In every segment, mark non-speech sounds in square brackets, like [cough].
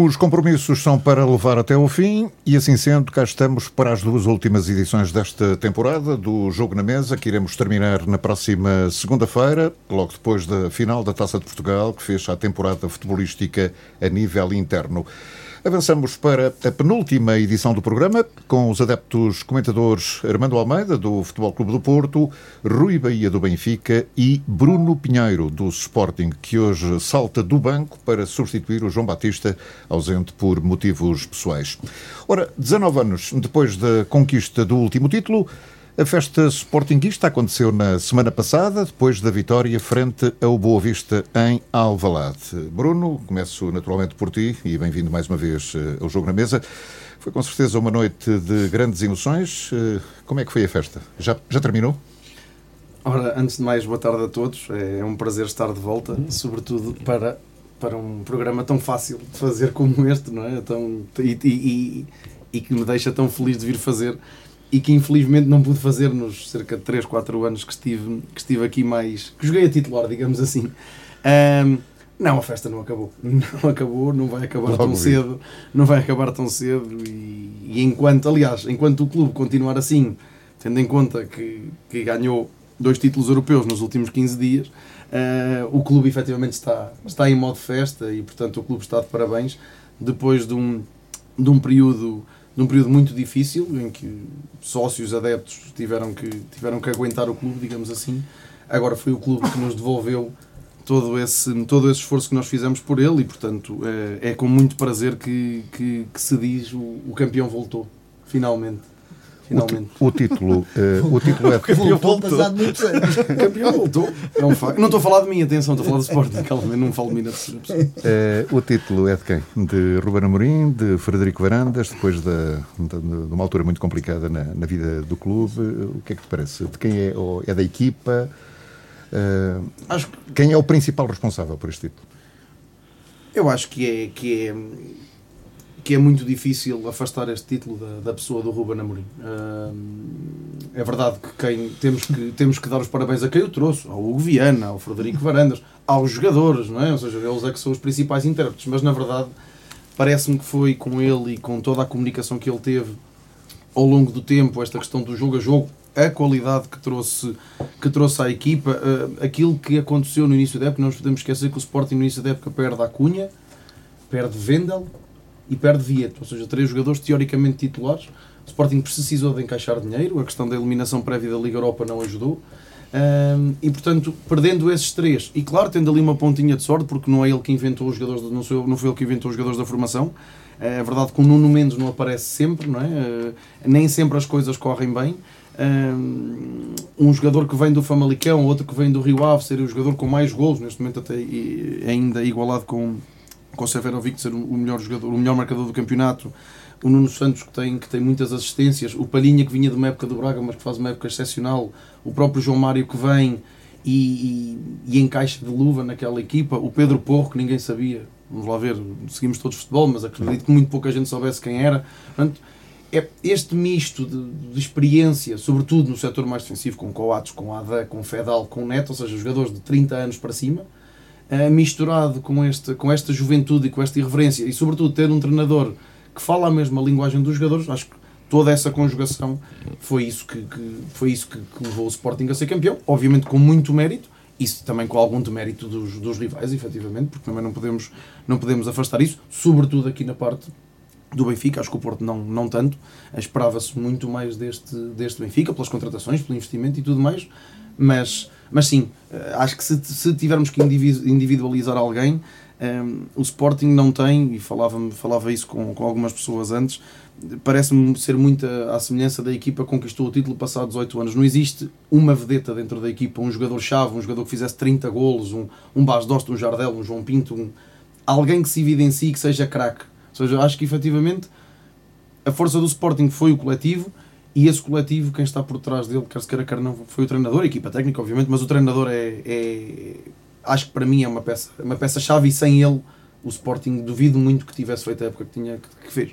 Os compromissos são para levar até o fim e, assim sendo, cá estamos para as duas últimas edições desta temporada do Jogo na Mesa, que iremos terminar na próxima segunda-feira, logo depois da final da Taça de Portugal, que fecha a temporada futebolística a nível interno. Avançamos para a penúltima edição do programa, com os adeptos comentadores Armando Almeida, do Futebol Clube do Porto, Rui Bahia, do Benfica e Bruno Pinheiro, do Sporting, que hoje salta do banco para substituir o João Batista, ausente por motivos pessoais. Ora, 19 anos depois da conquista do último título, a festa sportinguista aconteceu na semana passada, depois da vitória frente ao Boa Vista em Alvalade. Bruno, começo naturalmente por ti e bem-vindo mais uma vez eh, ao Jogo na Mesa. Foi com certeza uma noite de grandes emoções. Eh, como é que foi a festa? Já, já terminou? Ora, antes de mais, boa tarde a todos. É um prazer estar de volta, sobretudo para, para um programa tão fácil de fazer como este, não é? Tão, e, e, e, e que me deixa tão feliz de vir fazer e que infelizmente não pude fazer nos cerca de 3, 4 anos que estive, que estive aqui mais. que joguei a titular, digamos assim. Um, não, a festa não acabou. [laughs] Não acabou, não vai acabar Logo tão vi. cedo. Não vai acabar tão cedo. E, e, enquanto, aliás, enquanto o clube continuar assim, tendo em conta que, que ganhou dois títulos europeus nos últimos 15 dias, uh, o clube efetivamente está, está em modo festa e, portanto, o clube está de parabéns depois de um, de um período num período muito difícil, em que sócios, adeptos tiveram que, tiveram que aguentar o clube, digamos assim. Agora foi o clube que nos devolveu todo esse, todo esse esforço que nós fizemos por ele e, portanto, é, é com muito prazer que, que, que se diz o, o campeão voltou, finalmente. Finalmente. O, o título, uh, o título é. [laughs] O campeão voltou. O [laughs] campeão voltou. É um facto. Não estou a falar de mim, atenção, estou a falar do Sporting, calma, não falo de mim na terceira pessoa. Uh, o título é de quem? De Ruben Amorim, de Frederico Varandas, depois de, de, de uma altura muito complicada na, na, vida do clube. O que é que te parece? De quem é? É da equipa? Uh, acho que... Quem é o principal responsável por este título? Eu acho que é. Que é que é muito difícil afastar este título da, da pessoa do Ruben Amorim. É verdade que quem temos que temos que dar os parabéns a quem o trouxe, ao Hugo Viana, ao Frederico Varandas, aos jogadores, não é? Ou seja, eles é que são os principais intérpretes, mas na verdade parece-me que foi com ele e com toda a comunicação que ele teve ao longo do tempo, esta questão do jogo a jogo, a qualidade que trouxe, que trouxe à equipa, uh, aquilo que aconteceu no início da época, não nos podemos esquecer que o Sporting no início da época perde a Cunha, perde Vendel, e perde Vieto, ou seja, três jogadores teoricamente titulares. O Sporting precisou de encaixar dinheiro, a questão da eliminação prévia da Liga Europa não ajudou. Um, e portanto, perdendo esses três, e claro, tendo ali uma pontinha de sorte, porque não é ele que inventou os jogadores, não, sou, não foi ele que inventou os jogadores da formação. É verdade que o Nuno Mendes não aparece sempre, não é? Uh, nem sempre as coisas correm bem. Um, jogador que vem do Famalicão, outro que vem do Rio Ave, ser o jogador com mais gols, neste momento até ainda igualado com, com o Severovic ser o melhor jogador, o melhor marcador do campeonato, o Nuno Santos que tem, que tem muitas assistências, o Palhinha que vinha de uma época do Braga, mas que faz uma época excepcional, o próprio João Mário que vem e, e, e encaixa de luva naquela equipa, o Pedro Porro que ninguém sabia, vamos lá ver, seguimos todos futebol, mas acredito que muito pouca gente soubesse quem era. Portanto, é este misto de, de, experiência, sobretudo no setor mais defensivo, com Coates, com Ada, com Fedal, com Neto, ou seja, jogadores de 30 anos para cima, misturado com, este, com esta juventude e com esta irreverência, e sobretudo ter um treinador que fala a mesma linguagem dos jogadores, acho que toda essa conjugação foi isso que, que foi isso que, que, levou o Sporting a ser campeão, obviamente com muito mérito, isso também com algum demérito dos, dos rivais, efetivamente, porque também não podemos, não podemos afastar isso, sobretudo aqui na parte do Benfica, acho que o Porto não, não tanto, esperava-se muito mais deste, deste Benfica, pelas contratações, pelo investimento e tudo mais, mas mas sim, eh, acho que se, se tivermos que individualizar alguém, um, ehm, o Sporting não tem, e falava, falava isso com, com algumas pessoas antes, parece-me ser muito à semelhança da equipa que conquistou o título passados 18 anos. Não existe uma vedeta dentro da equipa, um jogador-chave, um jogador que fizesse 30 golos, um, um Bas Dost, um Jardel, um João Pinto, um, alguém que se evidencie que seja craque. Ou seja, acho que efetivamente a força do Sporting foi o coletivo e esse coletivo, quem está por trás dele, quer se queira, quer não, foi o treinador, a equipa técnica, obviamente, mas o treinador é, é acho que para mim é uma peça, uma peça-chave e sem ele o Sporting duvido muito que tivesse feito a época que, tinha, que, fez.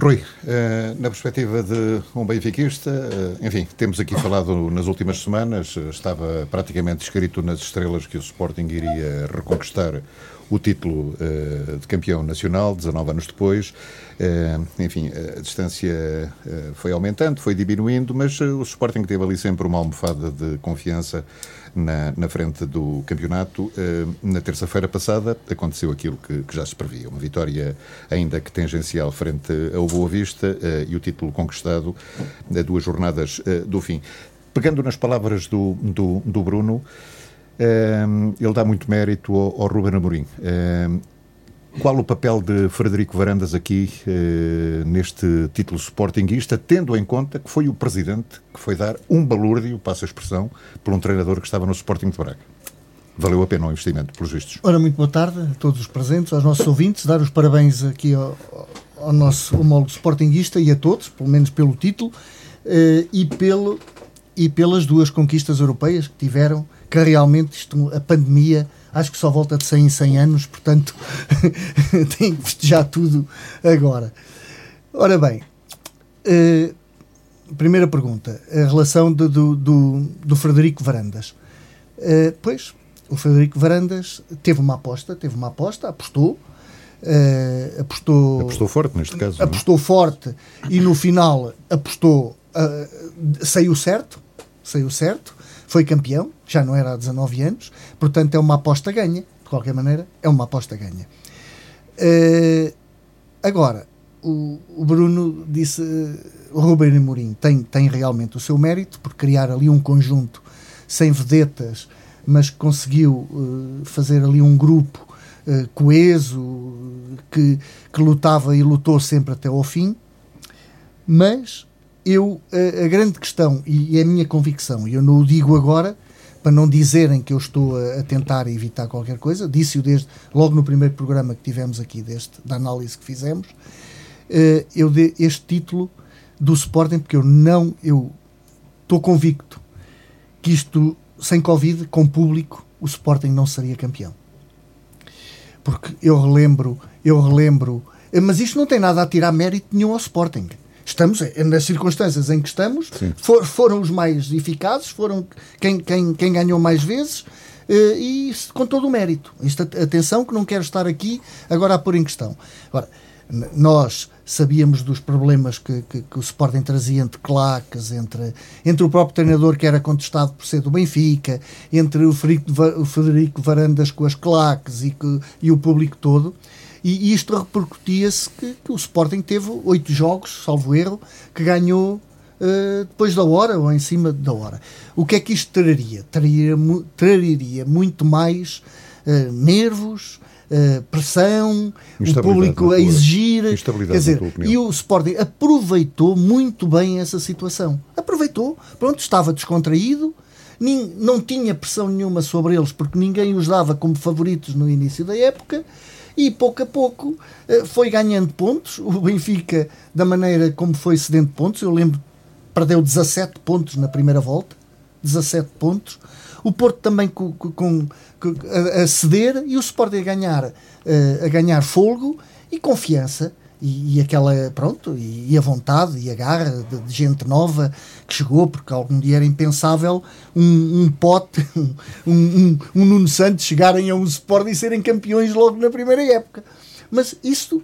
Rui, eh, na perspectiva de um benfiquista, eh, enfim, temos aqui falado nas últimas semanas, estava praticamente escrito nas estrelas que o Sporting iria reconquistar o título uh, de campeão nacional, 19 anos depois. Uh, enfim, a distância uh, foi aumentando, foi diminuindo, mas o Sporting teve ali sempre uma almofada de confiança na, na frente do campeonato. na terça-feira passada aconteceu aquilo que, que, já se previa, uma vitória ainda que tangencial frente ao Boa Vista e o título conquistado a duas jornadas do fim. Pegando nas palavras do, do, do Bruno, Ehm, ele dá muito mérito ao, ao Ruben Amorim. Ehm, qual o papel de Frederico Varandas aqui eh, neste título sportinguista, tendo em conta que foi o presidente que foi dar um balúrdio, passa a expressão, por um treinador que estava no Sporting de Braga? Valeu a pena o investimento, pelos vistos. Ora, muito boa tarde a todos os presentes, aos nossos ouvintes, dar os parabéns aqui ao, ao nosso homólogo sportinguista e a todos, pelo menos pelo título, eh, e, pelo, e pelas duas conquistas europeias que tiveram que realmente isto, a pandemia acho que só volta de 100 em 100 anos, portanto [laughs] tem que festejar tudo agora. Ora bem, uh, primeira pergunta, a relação de, do, do, do, Frederico Varandas. Uh, pois, o Frederico Varandas teve uma aposta, teve uma aposta, apostou, uh, apostou... Apostou forte neste caso. É? Apostou não? forte e no final apostou, saiu certo, saiu certo, foi campeão, já não era há 19 anos, portanto é uma aposta ganha, de qualquer maneira, é uma aposta ganha. Uh, agora, o, o, Bruno disse, o Ruben Amorim tem, tem realmente o seu mérito por criar ali um conjunto sem vedetas, mas conseguiu uh, fazer ali um grupo uh, coeso, que, que lutava e lutou sempre até ao fim, mas eu, a, a, grande questão, e é a minha convicção, e eu não o digo agora para não dizerem que eu estou a, a tentar evitar qualquer coisa, disse-o desde logo no primeiro programa que tivemos aqui, deste, da análise que fizemos, uh, eu dei este título do Sporting, porque eu não, eu estou convicto que isto, sem Covid, com público, o Sporting não seria campeão. Porque eu relembro, eu relembro, mas isto não tem nada a tirar mérito nenhum ao Sporting estamos nas circunstâncias em que estamos, for, foram os mais eficazes, foram quem, quem, quem ganhou mais vezes. Uh, e com todo o mérito. Isto, atenção, que não quero estar aqui agora a pôr em questão. Agora, nós sabíamos dos problemas que, que, que, o Sporting trazia entre claques, entre, entre o próprio treinador que era contestado por ser do Benfica, entre o Frederico, o Frederico Varandas com as claques e, que, e o público todo. E isto repercutia-se que, que, o Sporting teve oito jogos, salvo erro, que ganhou uh, depois da hora ou em cima da hora. O que é que isto traria? Traria, traria muito mais uh, nervos, uh, pressão, o público a exigir. Quer dizer, e o Sporting aproveitou muito bem essa situação. Aproveitou, pronto, estava descontraído, não tinha pressão nenhuma sobre eles porque ninguém os dava como favoritos no início da época e pouco a pouco eh, foi ganhando pontos. O Benfica, da maneira como foi cedendo pontos, eu lembro, perdeu 17 pontos na primeira volta. 17 pontos. O Porto também com, com, com a, ceder e o Sporting a ganhar, eh, a ganhar folgo e confiança e, e, aquela, pronto, e, e, a vontade e a garra de, de, gente nova que chegou, porque algum dia era impensável um, um pote, [laughs] um, um, um Nuno Santos chegarem a um Sport e serem campeões logo na primeira época. Mas isso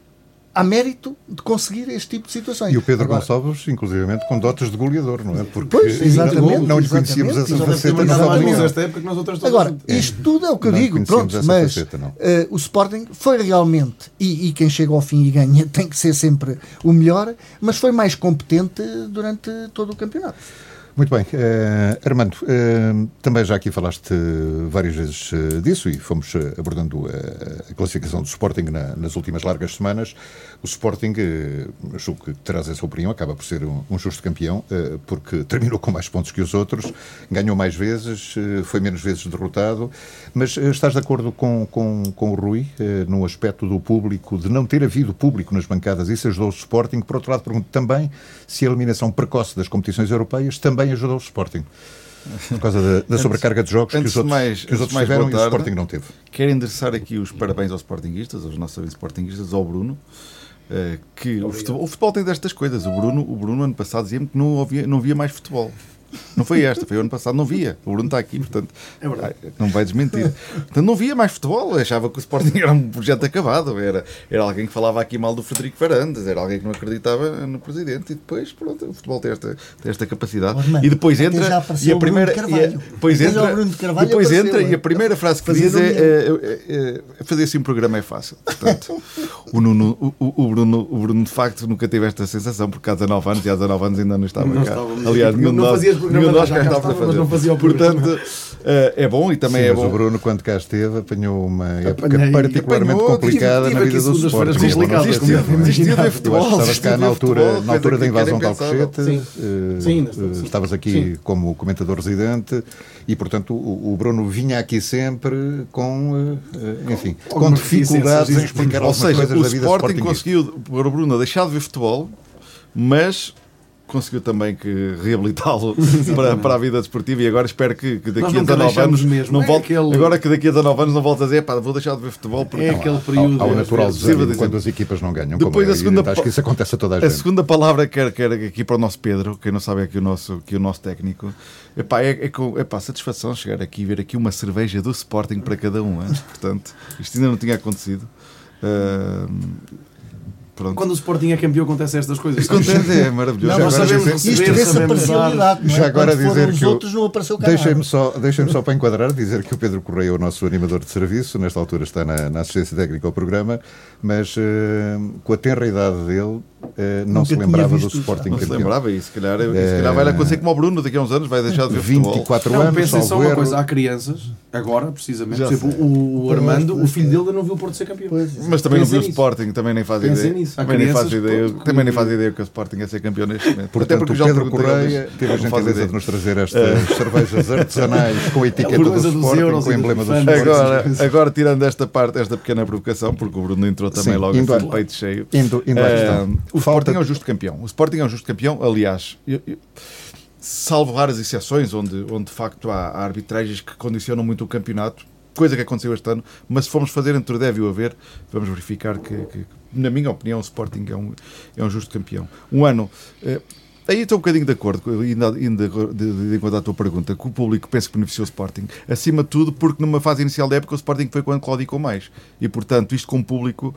há mérito de conseguir este tipo de situações. E o Pedro Agora, Gonçalves, inclusivamente, com dotes de goleador, não é? Porque pois, exatamente, não lhe conhecíamos essa faceta no Agora, isto tudo é o que eu digo, pronto, mas faceta, uh, o Sporting foi realmente, e, e, quem chega ao fim e ganha [laughs] tem que ser sempre o melhor, mas foi mais competente durante todo o campeonato. Muito bem. Uh, Armando, uh, também já aqui falaste várias vezes uh, disso e fomos abordando a classificação do Sporting na, nas últimas largas semanas. O Sporting, uh, julgo que terás essa opinião, acaba por ser um, um justo campeão, porque [laughs] terminou com mais pontos que os outros, ganhou mais vezes, foi menos vezes derrotado. Mas estás de acordo com, com, com o Rui no aspecto do público, de não ter havido público nas bancadas? Isso ajudou o Sporting. Por outro lado, pergunto também se a eliminação precoce das competições europeias também ajudou o Sporting. Por causa da, da sobrecarga de jogos que os outros, mais, que os outros tiveram e o Sporting não teve. Quero endereçar aqui os parabéns aos Sportingistas, aos nossos amigos Sportingistas, ao Bruno, que o futebol, o futebol, tem destas coisas. O Bruno, o Bruno ano passado dizia-me que não havia, não havia mais futebol. Não foi esta, foi o ano passado, não via. O Bruno está aqui, portanto, É não vai desmentir. Portanto, não via mais futebol, achava que o Sporting era um projeto acabado, era, era alguém que falava aqui mal do Frederico Varandas, era alguém que não acreditava no presidente, e depois, pronto, o futebol tem esta, tem esta capacidade. Ormando, e depois entra, e a primeira, e a- depois entra, de depois apareceu, entra, e a primeira frase que diz é, é, é, é, fazer assim um programa é fácil. Portanto, o, Nuno, o, o- Bruno, o Bruno de facto nunca teve esta sensação, porque há 19 anos e há 19 anos ainda não estava Não cá. estávamos Aliás, de Não nós, fazias programa, nenhum de nós já cá estávamos a estava, mas fazer. não fazia o. Portanto, eh, é bom e também Sim, é mas bom. o Bruno, quando cá esteve, apanhou uma época Apanhei. particularmente Apanhou, complicada tive- na tive vida aqui do imaginar. de Eu futebol, estavas cá na altura, futebol, na altura da invasão de. Alcochete. Sim. eh, eh, sim. Estavas aqui como comentador residente e, portanto, o, Bruno vinha aqui sempre com, enfim, com dificuldades em explicar algumas coisas o da vida Sporting conseguiu, para o Bruno, deixar de ver futebol, mas conseguiu também que reabilitá-lo [laughs] para, para a vida desportiva e agora espero que, que daqui a nunca 19 anos mesmo. não É volte, aquele- agora que daqui a 19 anos não volta a dizer pá, vou deixar de ver futebol porque É aquele período. Há o às natural vezes, desânimo quando as equipas não ganham. Depois é a segunda. Acho que isso acontece a toda a A gente. segunda palavra que quero, quero aqui para o nosso Pedro, quem não sabe é aqui o nosso, aqui o nosso técnico, epá, é, é, com, epá, satisfação chegar aqui e ver aqui uma cerveja do Sporting para cada um. hein? Portanto, isto ainda não tinha acontecido. Ahm, pronto. Quando o Sporting é campeão, acontece estas coisas. Acontece, é maravilhoso. Não, agora sabemos dizer- receber, Isto vê-se a parcialidade, é? Já agora Quando dizer os que outros não apareceu. Deixem-me só, deixem só para enquadrar dizer que o Pedro Correia é o nosso animador de serviço, nesta altura está na, na assistência técnica ao programa, mas eh, com a tenra idade dele eh, não Nunca se lembrava do Sporting Não se campeão. lembrava e se calhar, e se calhar vai acontecer como o Bruno, daqui a uns anos vai deixar de ver futebol. 24 Não, anos, pensem só uma coisa, há crianças, agora, precisamente, sei. o, o Armando, o filho pois. dele não viu o Porto ser campeão. Pois, Mas também não viu o. Sporting, também nem faz Pensem ideia. nisso. Também nem faz ideia, pronto, também nem que- faz ideia que o Sporting é ser campeão neste momento. Até Portanto, porque o já Pedro ao Correia teve a não gentileza de nos trazer estas [laughs] cervejas artesanais com a etiqueta do Sporting, com o emblema do. Sporting. Agora, agora, tirando esta parte, esta pequena provocação, porque o Bruno entrou também logo assim, de peito cheio. Indo, indo à Eh, questão. O Falta- Sporting é um justo campeão. O Sporting é um justo campeão, aliás, eu- eu- salvo raras exceções, onde, onde de facto há, há arbitragens que condicionam muito o campeonato, coisa que aconteceu este ano, mas se formos fazer entre o deve e o haver, vamos verificar que, que, na minha opinião, o Sporting é um, é um justo campeão. Um ano. eh, Aí estou um bocadinho de acordo, ainda, ainda de, de, de enquanto à tua pergunta, que o público pensa que beneficiou o Sporting, acima de tudo porque numa fase inicial da época o Sporting foi quando claudicou mais. E portanto, isto com o público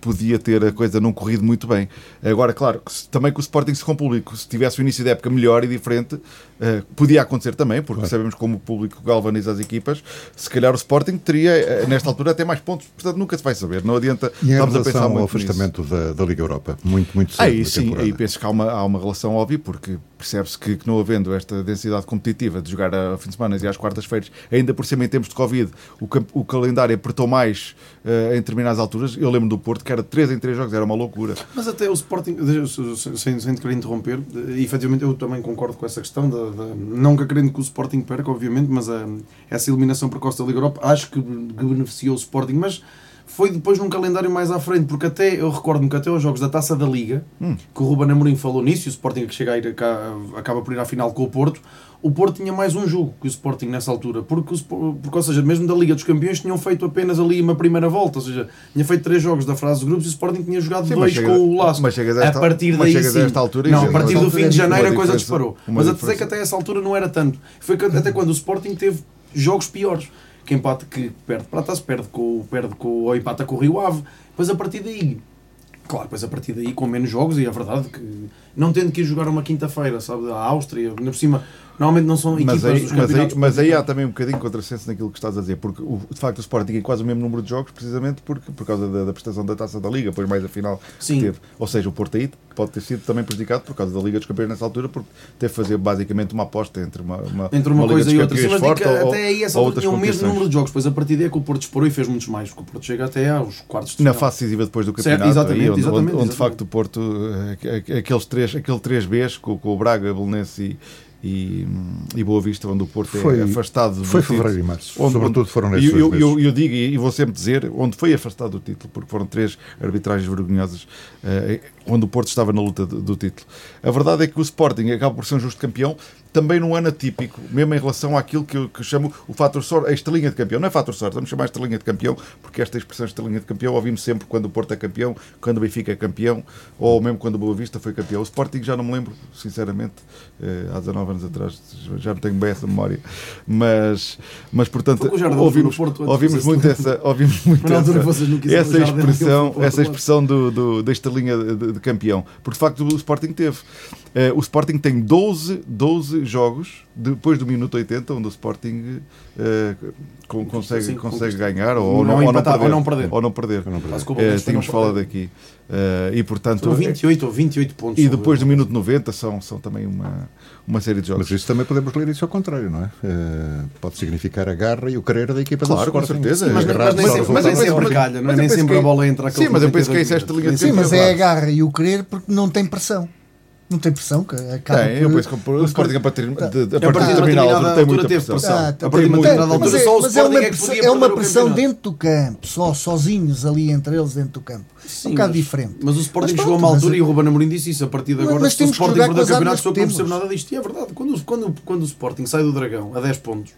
podia ter a coisa não corrido muito bem. Agora, claro, também que o Sporting se com o público, se tivesse o início da época melhor e diferente, eh, podia acontecer também, porque sabemos como o público galvaniza as equipas, se calhar o Sporting teria, eh, nesta altura, até mais pontos, portanto nunca se vai saber, não adianta, E estamos a pensar ao muito nisso. afastamento da, da Liga Europa, muito, muito cedo Aí sim, aí penso que há uma, há uma relação óbvia, porque percebe-se que, que não havendo esta densidade competitiva de jogar a fim de semana e às quartas-feiras, ainda por cima em tempos de Covid, o, o calendário apertou mais eh, em determinadas alturas. Eu lembro do Porto que era de 3 em 3 jogos, era uma loucura. Mas até o Sporting, sem, sem querer interromper, eh, efetivamente eu também concordo com essa questão, nunca querendo que o Sporting perca, obviamente, mas a, essa eliminação precoce da Liga Europa acho que, que beneficiou o Sporting, mas foi depois num calendário mais à frente, porque até eu recordo-me que até aos jogos da Taça da Liga, que o Ruben Amorim falou nisso, e o Sporting que chega a ir, cá, acaba por ir à final com o Porto, o Porto tinha mais um jogo que o Sporting nessa altura, porque, o, porque ou seja, mesmo da Liga dos Campeões tinham feito apenas ali uma primeira volta, ou seja, tinha feito três jogos da fase de grupos e o Sporting tinha jogado Sim, dois mas com chega- o Laço. mas chegas a a partir daí chegas a sim. altura não, a partir do fim de janeiro a coisa disparou. Mas a dizer diferença. que até essa altura não era tanto. Foi até quando o Sporting teve jogos piores. Que empate que perde para a perde com, perde com, ou empata com o Rio Ave. Depois a partir daí Claro, depois a partir daí, com menos jogos, e é verdade que não tendo que ir jogar uma quinta-feira, sabe, a Áustria, ainda por cima, normalmente não são equipas Mas aí, dos mas, aí, mas aí há também um bocadinho de contrassenso naquilo que estás a dizer, porque o, de facto o Sporting tem quase o mesmo número de jogos, precisamente porque, por causa da, da prestação da taça da Liga, depois mais a final que Sim. teve. Ou seja, o Porto aí pode ter sido também prejudicado por causa da Liga dos Campeões nessa altura, porque teve que fazer basicamente uma aposta entre uma, uma, Entre uma, Liga coisa dos e outra. Sim, que forte ou- até aí altura outras tinha o mesmo número de jogos. Depois a partir daí é que o Porto disparou e fez muitos mais, porque o Porto chega até aos quartos de Na final. fase decisiva depois do Certo, campeonato, exatamente, aí, onde, exatamente, onde, onde de exatamente. facto o Porto, eh, aqu- aqueles três, aquele 3Bs com, com o Braga, Belenense e, e, e Boa Vista, onde o Porto Foi- é afastado do Foi título. fevereiro e março. Onde- Sobretudo foram nesses eu, eu, eu digo e vou sempre dizer onde foi afastado do título, porque foram três arbitragens vergonhosas, eh, quando o Porto estava na luta do, do título. A verdade é que o Sporting acaba por ser um justo campeão, também num ano atípico, mesmo em relação àquilo que eu, que eu chamo o fator sorte, a estrelinha de campeão. Não é fator sorte, vamos chamar estrelinha de campeão, porque esta expressão estrelinha de campeão ouvimos sempre quando o Porto é campeão, quando o Benfica é campeão, ou mesmo quando o Boa Vista foi campeão. O Sporting já não me lembro, sinceramente, eh, há 19 anos atrás, já não tenho bem essa memória. Mas, mas portanto, ouvimos, Porto, ouvimos muito essa, ouvimos muito essa, essa expressão, essa expressão do, do, da estrelinha de, de campeão. Porque de facto o Sporting teve. Eh, o Sporting tem 12, 12 jogos depois do minuto 80, onde o Sporting eh, con- consegue, Sim, consegue ganhar ou, Não ou não, ou, não perder, ou não perder. Ou não perder. O Eh, Boa Vista tínhamos não falado aqui. E portanto. São 28 ou 28 pontos. E depois do minuto 90 são, são também uma, uma série de jogos. Mas isso também podemos ler isso ao contrário, não é? Pode significar a garra e o querer da equipa Claro, do com Sporting. certeza. Sim, mas, mas nem só sempre, o mas nem sempre mas- calha, não é? Nem sempre a bola entra Sim, mas eu penso que é isso, esta linha de Sim, mas é a claro. garra e o querer porque não tem pressão. Não tem pressão. que Acaba Tem, eu penso que o Sporting a partir de, de, a A partir de determinada altura tem muita pressão. pressão. Ah, A partir de determinada mas altura é, só o mas é uma Sporting é pressão, é uma pressão dentro do campo, só sozinhos ali entre eles dentro do campo. é Sim, um bocado diferente. Mas o Sporting Mas chegou a uma altura e o Ruben Amorim disse isso. A partir de agora, mas se o Sporting perder o campeonato, só não percebo temos. nada disto. E é verdade. Quando, o- quando, quando o Sporting sai do Dragão a 10 pontos,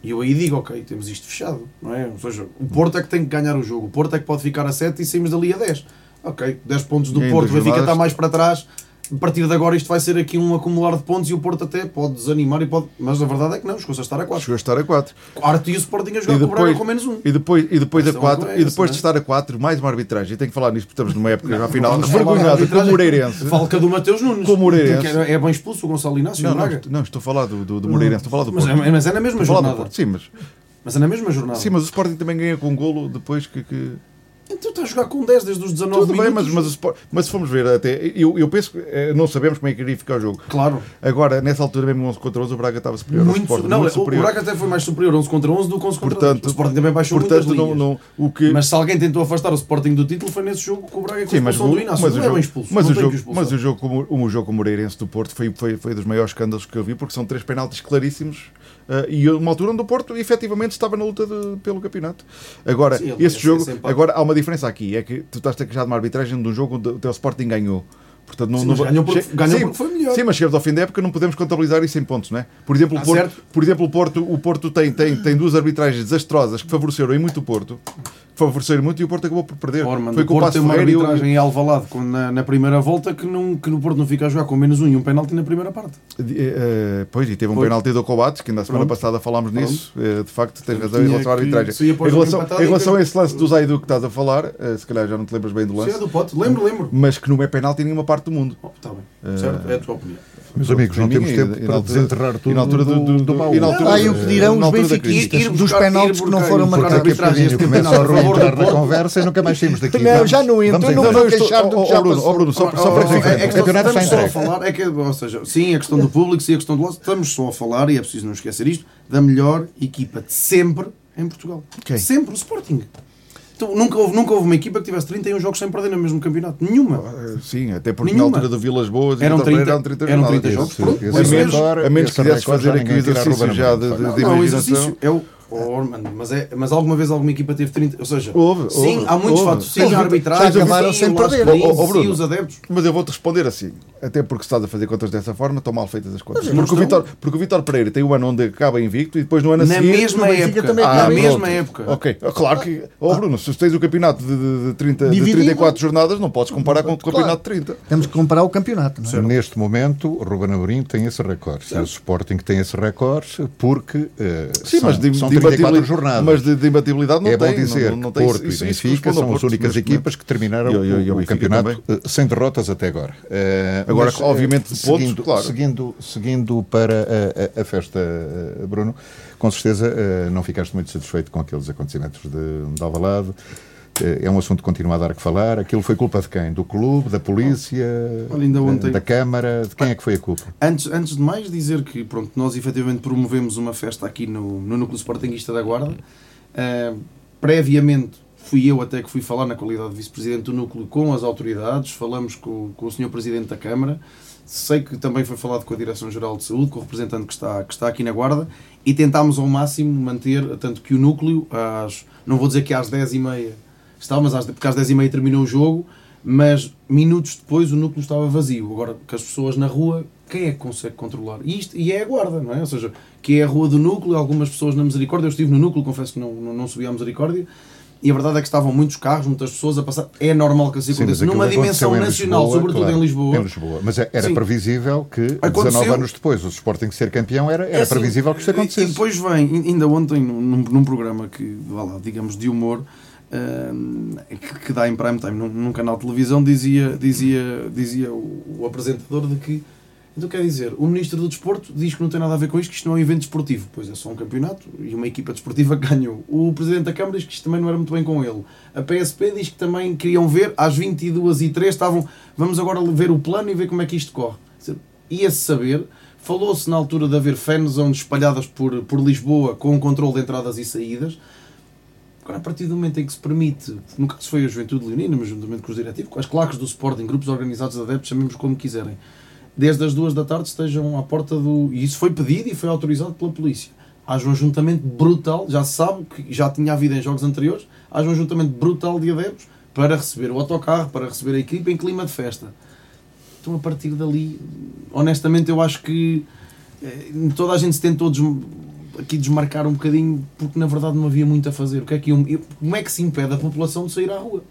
e eu aí digo, ok, temos isto fechado. Não é? Ou seja, o Porto é que tem que ganhar o jogo. O Porto é que pode ficar a 7 e saímos dali a 10. Ok, 10 pontos do Porto, o Benfica está mais para trás. A partir de agora isto vai ser aqui um acumular de pontos e o Porto até pode desanimar e pode... Mas a verdade é que não, chegou-se a estar a 4. Chegou a estar a 4. Quarto e o Sporting a jogar E com o Braga depois, com menos um. e depois, e depois a Essa é uma 4 coisa, e depois não de é? estar a 4, mais uma arbitragem. E tenho que falar nisto porque estamos numa época, já Vamos falar da vergonhada com o. Moreirense. Falca do Mateus Nunes. Com o Moreirense. É, é bem expulso o Gonçalo Inácio Não, não, não, estou a falar do, do, do Moreirense, estou a falar do Mas Porto. é, mas é na mesma Estou a jornada. Sim, mas, Mas é na mesma jornada. sim, mas o Sporting também ganha com um golo depois que. que... Então está a jogar com 10 desde os 19 Tudo bem, mas, minutos. mas, o Sport- mas se formos ver até, eu, eu penso que eh, não sabemos como é que iria ficar o jogo. Claro. Agora, nessa altura, mesmo 11 contra 11, o Braga estava superior ao Muito, Sporting. não, muito o- superior. o Braga até foi mais superior 11 contra 11 do que 11 contra 11. Portanto, O Sporting também baixou portanto muitas não, não, o que... Mas se alguém tentou afastar o Sporting do título foi nesse jogo com o Braga com Sim, mas, do Inácio. mas, o é jogo, bem expulso. mas, o jogo, mas o jogo como o jogo com o Moreirense do Porto foi, foi, foi dos maiores escândalos que eu vi, porque são três penaltis claríssimos e uma altura onde o Porto efetivamente estava na luta de- pelo campeonato. Agora, Sim, esse jogo, agora há uma diferença aqui, é que tu estás a queixar de uma arbitragem de um jogo onde o teu Sporting ganhou. Portanto, não, Sim, não ganhou porque- ganhou sim, porque foi melhor. Sim, mas chegamos ao fim da época não podemos contabilizar isso em pontos, não é? Por exemplo, o Ah, Porto, certo. por exemplo, o Porto, o Porto tem, tem, tem duas arbitragens desastrosas que favoreceram em muito o Porto, que favoreceram muito e o Porto acabou por perder. Orman, Foi com o Porto Passo tem uma arbitragem em Alvalade na, na primeira volta que, não, que no Porto não fica a jogar com menos um e um penalti na primeira parte. Eh, pois, e teve um Foi. penalti do Cobates, que ainda a semana Pronto. passada falámos nisso. Eh, de facto, tens razão em relação à arbitragem. Em relação, em relação a esse lance do Zaidu que estás a falar, eh, se calhar já não te lembras bem do Isso é lance, do Pote, lembro, lembro. mas que não é penalti em nenhuma parte do mundo. Oh, Está bem, certo? É a tua opinião. Meus amigos, não temos tempo e- e para altura- desenterrar tudo e na altura do- do, do- baú. e na altura Ah, e o que dirão os benfiquistas dos penaltis que não foram marcados. daqui a começa a campeonato a favor do reentrar na conversa e nunca mais saímos daqui. Não, já não entro, vamos não então. vou queixar do oh, que já oh, Bruno, passou. oh, Bruno, só, Oh, só oh, para oh, dizer. é que O campeonato estamos está só a falar, é que, ou seja, sim, a questão do público, sim, a questão do nosso, estamos só a falar, e é preciso não esquecer isto, da melhor equipa de sempre em Portugal. Sempre, o Sporting. Nunca, houve, nunca houve uma equipa que tivesse 31 jogos sem perder no mesmo campeonato. Nenhuma. Eh, Sim, até porque Nenhuma. na altura do Vilas Boas Eram do Vitor Pereira 30 eram 30 eram jornadas. 30 jogos. Esse- Pronto, esse isso mesmo. recorde- A menos que esse recorde fazer aqui a exercício já Amorim. de, de, Não, de não, o imaginação. exercício é o. Oh, mano, mas, é, mas alguma vez alguma equipa teve 30. Ou seja, Houve, sim, houve, há muitos houve. fatores. Sim, Houve. a arbitragem, Já acabaram sem perder. Sim, os adeptos. Mas eu vou-te responder assim, até porque se estás a fazer contas dessa forma, estão mal feitas as contas. Porque o. Vitor, porque o Vitor Pereira tem um ano onde acaba invicto e depois no ano a Na seguir... mesma época. também Na mesma pronto. época. Ok, Ah, claro que... Oh Bruno, se tens o campeonato de, de, de 30, de Dividido. 34 jornadas, não podes comparar com o Claro. campeonato de 30. Temos que comparar o campeonato, não é? Neste momento, o Ruben Amorim tem esse recorde. E o Sporting tem esse recorde porque eh, Sim, são, mas de, são de 34 imbatibilidade- jornadas. Mas de, de imbatibilidade não é tem. bom dizer não, não que Porto isso- e Benfica são as únicas equipas que terminaram E ao- e ao- e ao o, o campeonato eh, sem derrotas até agora. Eh, Agora, mas, eh, obviamente, de pontos, seguindo, claro. Seguindo, seguindo para a, a- a festa, Bruno, com certeza eh, não ficaste muito satisfeito com aqueles acontecimentos de, de Alvalade. Eh, É um assunto que continua a dar que falar. Aquilo foi culpa de quem? Do clube, da polícia, Olha, ontem- da Câmara? De quem é que foi a culpa? Antes, antes de mais, dizer que pronto, nós efetivamente promovemos uma festa aqui no, no Núcleo Sportingista da Guarda. Ah, previamente, fui eu até que fui falar na qualidade de vice-presidente do Núcleo com as autoridades, falamos com, com o senhor presidente da Câmara. Sei que também foi falado com a Direção-Geral de Saúde, com o representante que está, que está aqui na Guarda, e tentámos ao máximo manter, tanto que o núcleo, às, não vou dizer que às 10h30 está, mas às, porque às 10h30 terminou o jogo, mas minutos depois o núcleo estava vazio. Agora, que as pessoas na rua, quem é que consegue controlar? E, isto, e é a guarda, não é? Ou seja, que é a rua do núcleo, algumas pessoas na Misericórdia, eu estive no núcleo, confesso que não, não, não subi à Misericórdia, e a verdade é que estavam muitos carros, muitas pessoas a passar. É normal que assim aconteça. Numa dimensão nacional, Lisboa, sobretudo claro, em Lisboa. Em Lisboa. Mas é- era Sim. previsível que, Aconteceu. 19 anos depois, o Sporting ser campeão, era, era É assim, previsível que isto E acontecesse. depois vem, ainda ontem, num, num programa que, vá lá, digamos, de humor, que, que dá em prime time num, num canal de televisão, dizia, dizia, dizia o, o apresentador de que. Então quer dizer, o Ministro do Desporto diz que não tem nada a ver com isto, que isto não é um evento desportivo. Pois é só um campeonato e uma equipa desportiva ganhou. O Presidente da Câmara diz que isto também não era muito bem com ele. A PSP diz que também queriam ver, às 22h03 estavam, vamos agora ver o plano e ver como é que isto corre. Ia-se saber, falou-se na altura de haver fan espalhadas por, por Lisboa com um controle de entradas e saídas. Agora, a partir do momento em que se permite, no caso foi a Juventude Leonina, mas juntamente com os diretivos, com as claques do Sporting, grupos organizados de adeptos, chamemos como quiserem, desde as duas da tarde estejam à porta do. E isso foi pedido e foi autorizado pela polícia. Haja um ajuntamento brutal, já se sabe que já tinha havido em jogos anteriores, haja um ajuntamento brutal de adeptos para receber o autocarro, para receber a equipa em clima de festa. Então, a partir dali, honestamente, eu acho que eh, toda a gente se tentou aqui desmarcar um bocadinho porque na verdade não havia muito a fazer. O que é que eu- como é que se impede a população de sair à rua?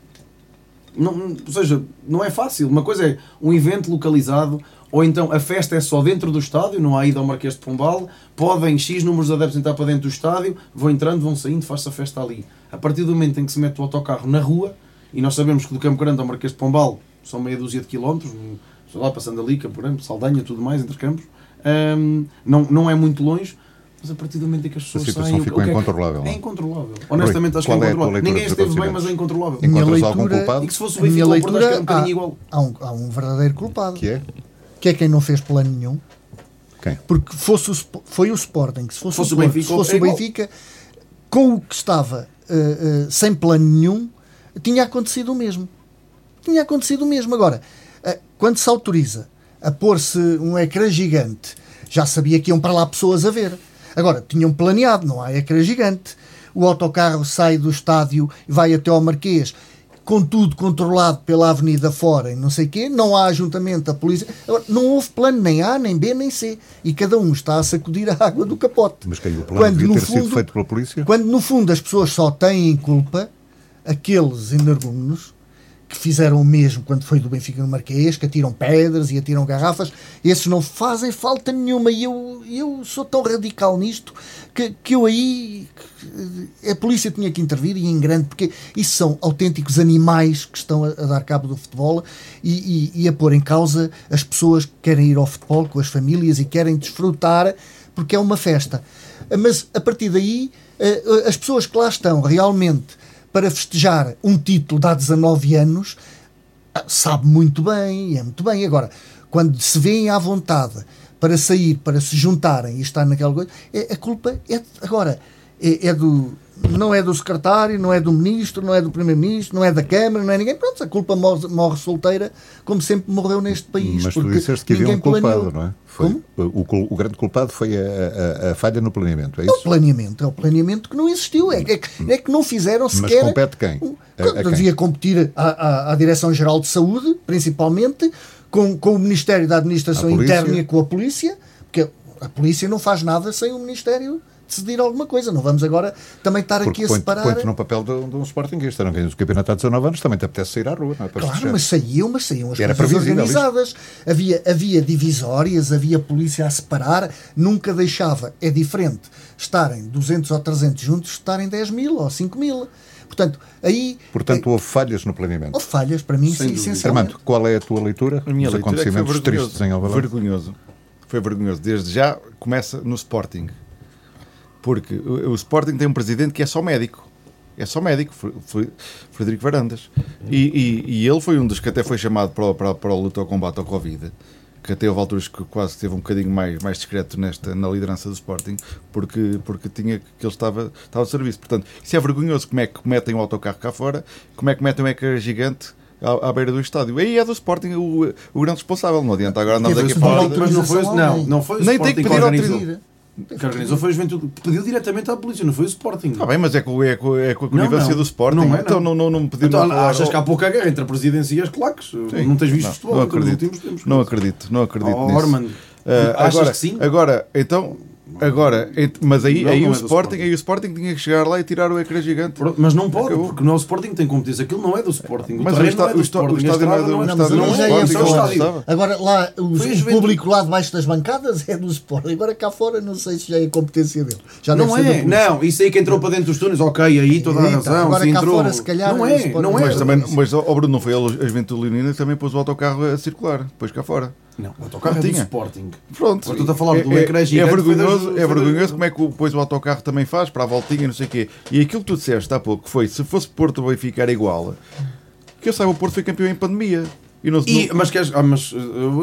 Não, ou seja, não é fácil. Uma coisa é um evento localizado, ou então a festa é só dentro do estádio, não há ida ao Marquês de Pombal, podem X números de adeptos entrar para dentro do estádio, vão entrando, vão saindo, faz-se a festa ali. A partir do momento em que se mete o autocarro na rua, e nós sabemos que do Campo Grande ao Marquês de Pombal são meia dúzia de quilómetros, sei lá, passando ali, Campo Grande, Saldanha, tudo mais, entre campos, hum, não, não é muito longe, mas a partir do momento em que as pessoas situação saem... o- ficou o que é que- incontrolável, não é? É incontrolável. Honestamente, acho que é é a incontrolável. Ninguém esteve bem, mas é incontrolável. Minha Encontras algum culpado? E que se fosse o A Benfica ou o Porto, acho que era um bocadinho igual. há, um, há um verdadeiro culpado, Que é? que é quem não fez plano nenhum. Quem? Porque fosse o, foi o Sporting, se fosse, Fosse o, Porto, Benfica, se fosse é o. Benfica, com o que estava eh, eh, sem plano nenhum, tinha acontecido o mesmo. Tinha acontecido o mesmo. Agora, eh, quando se autoriza a pôr-se um ecrã gigante, já sabia que iam para lá pessoas a ver. Agora, tinham planeado, não há ecrã gigante. O autocarro sai do estádio e vai até ao Marquês, com tudo controlado pela avenida fora e não sei quê. Não há ajuntamento, a polícia. Agora, não houve plano nem A, nem B, nem C. E cada um está a sacudir a [laughs] água do capote. Mas quem o plano Quando, devia no ter sido fundo- feito pela polícia? Quando no fundo as pessoas só têm culpa aqueles energúmenos que fizeram o mesmo quando foi do Benfica no Marquês, que atiram pedras e atiram garrafas, esses não fazem falta nenhuma. E eu, eu sou tão radical nisto que, que eu aí que a polícia tinha que intervir e em grande, porque isso são autênticos animais que estão a, a dar cabo do futebol e, e- e a pôr em causa as pessoas que querem ir ao futebol com as famílias e querem desfrutar porque é uma festa. Mas a partir daí, eh, as pessoas que lá estão realmente para festejar um título de há 19 anos ah, sabe muito bem, é muito bem. Agora, quando se vêem à vontade para sair, para se juntarem e estar naquela coisa, é- a culpa é agora é, é do não é do secretário, não é do ministro, não é do primeiro-ministro, não é da Câmara, não é ninguém. Pronto, a culpa morre, morre solteira, como sempre morreu neste país. Mas tu disseste que havia um culpado, planeou. não é? Foi, o, o grande culpado foi a, a- a falha no planeamento, é É o isso? planeamento, é o planeamento que não existiu. É, é que- é que não fizeram Mas sequer. compete quem? A- a quem? Devia competir à, à, à Direção-Geral de Saúde, principalmente, com, com o Ministério da Administração A? Interna e com a Polícia, porque a Polícia não faz nada sem o Ministério decidir alguma coisa. Não vamos agora também estar aqui Porque a põe-te separar. põe num papel de, de um Sportingista, não ganhas o campeonato há 19 anos, também te apetece sair à rua, não é? Para Claro, festejar. mas saíam, mas saíam as Era coisas organizadas. Havia, havia divisórias, havia polícia a separar, nunca deixava. É diferente estarem 200 ou 300 juntos, estarem 10 mil ou 5 mil. Portanto, aí Portanto, houve falhas no planeamento. houve falhas, para mim, Sem essencialmente. Armando, qual é a tua leitura A minha dos leitura é que foi acontecimentos vergonhoso. tristes em Alvalade? Vergonhoso. Foi vergonhoso. Desde já começa no Sporting. Porque o, o Sporting tem um presidente que é só médico. É só médico, Fre- Fre- Frederico Varandas. E, e- e ele foi um dos que até foi chamado para, o- para, para o luta ao combate ao Covid. Que até houve alturas que quase esteve um bocadinho mais, mais discreto nesta, na liderança do Sporting, porque, porque tinha que ele estava, estava de serviço. Portanto, isso é vergonhoso. Como é que metem o autocarro cá fora, como é que metem um ecrã gigante à, à beira do estádio. Aí é do Sporting o, o grande responsável. Não adianta agora andarmos Teve aqui a a falar. Mas não foi, não, não foi o Nem tem Sporting que pedir Que organizou foi o Juventude. Pediu diretamente à polícia, não foi o Sporting. Está bem, mas é com, é com, é com a conivência não. do Sporting. Não é, então não. não, não, não pediu Então, nada. achas que há pouca guerra entre a presidência e as claques? Sim. Não tens visto Não, futebol não entre os acredito. últimos tempos? Não acredito, não acredito Oh, nisso. Orman, Ah, achas agora, que sim? Agora, então, agora, ent- mas aí, Não, aí, não o é Sporting, Sporting. aí o Sporting tinha que chegar lá e tirar o ecrã gigante. Mas não pode, Acabou. porque o nosso Sporting tem competência. Aquilo não é do Sporting. O Mas o está- não é do o o Sporting. a estádio não é do- não o é Não, estádio não é Sporting, é o estádio. Agora, lá, o, o público lá debaixo das bancadas é do Sport. Agora cá fora, não sei se já é competência dele. Já Não é, não, isso aí que entrou para dentro dos túneis, ok, aí toda a razão. agora cá entrou... fora, se calhar, não o é, Sporting- não é. Mas também, mas ó, Bruno, não foi ele, a Juventude Leonina, também pôs o autocarro a circular, depois cá fora. Não, o autocarro é do tinha. Sporting. Pronto. Estás a falar é, do é- ecrã é gigante, foi vergonhoso, é vergonhoso como é que depois o autocarro também faz para a voltinha e não sei o quê. E aquilo que tu disseste há pouco foi, se fosse Porto ou Benfica era igual, que eu saiba, o Porto foi campeão em pandemia. E não, E, não- mas queres, ah, mas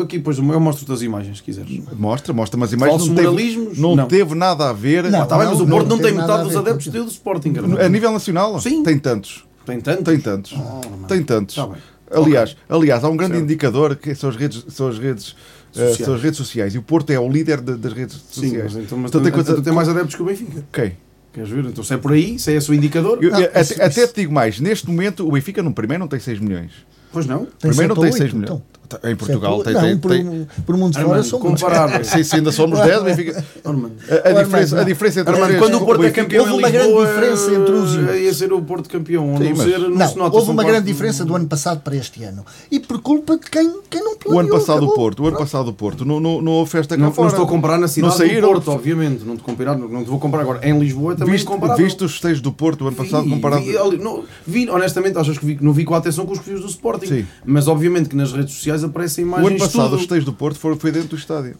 aqui depois eu mostro-te as imagens, se quiseres. Mostra, mostra, mas imagens não teve, não, Não. teve nada a ver. Não, Está bem, mas o Porto não, tem metade dos adeptos do Sporting. A nível nacional? Sim. Tem tantos. Tem tanto? Tem tantos. mano. Tem tantos. Tá bem. Aliás, aliás, há um grande Certo. indicador que são as redes, são as redes, eh, Sociais. são as redes sociais. E o Porto é o líder de- das redes Sim, sociais. mas, então, mas Então tem coisa- tem mais adeptos que o Benfica. Ok. Queres ver? Então se é por aí, se é esse o indicador, Eu- Não, até, isso- até isso- te digo mais, neste momento o Benfica no primeiro não tem 6 milhões. pois não. Tem primeiro não tem ou 6 oito, milhões. então. Em Portugal Sete tem. ou- tem, não, por, tem- um- por mundo fora Armando, são muitos. comparar. [laughs] se, se ainda somos 10, o Benfica. Armando. A, a diferença, a não. diferença entre Armando, os quando o Porto é campeão houve uma grande diferença entre outros. ia ser o Porto campeão, Sim, não mas- ser, não, Não, se nota. houve uma grande diferença do ano passado para este ano. E por culpa de quem, quem não planeou. O ano passado o acabou. Porto, o ano passado o Porto, não, não, não houve festa cá Não, fora. não estou a comparar na cidade Não saíram. do Porto, obviamente. Não te, comparar, não te vou comparar agora. Em Lisboa também Viste, comparável. viste os festejos do Porto o ano passado comparado. Vi, ali- não, vi, honestamente, achas que não vi com a atenção com os perfis do Sporting. Sim. Mas obviamente que nas redes sociais aparecem O imagens ano passado tudo. os festejos do Porto foram, foi dentro do estádio.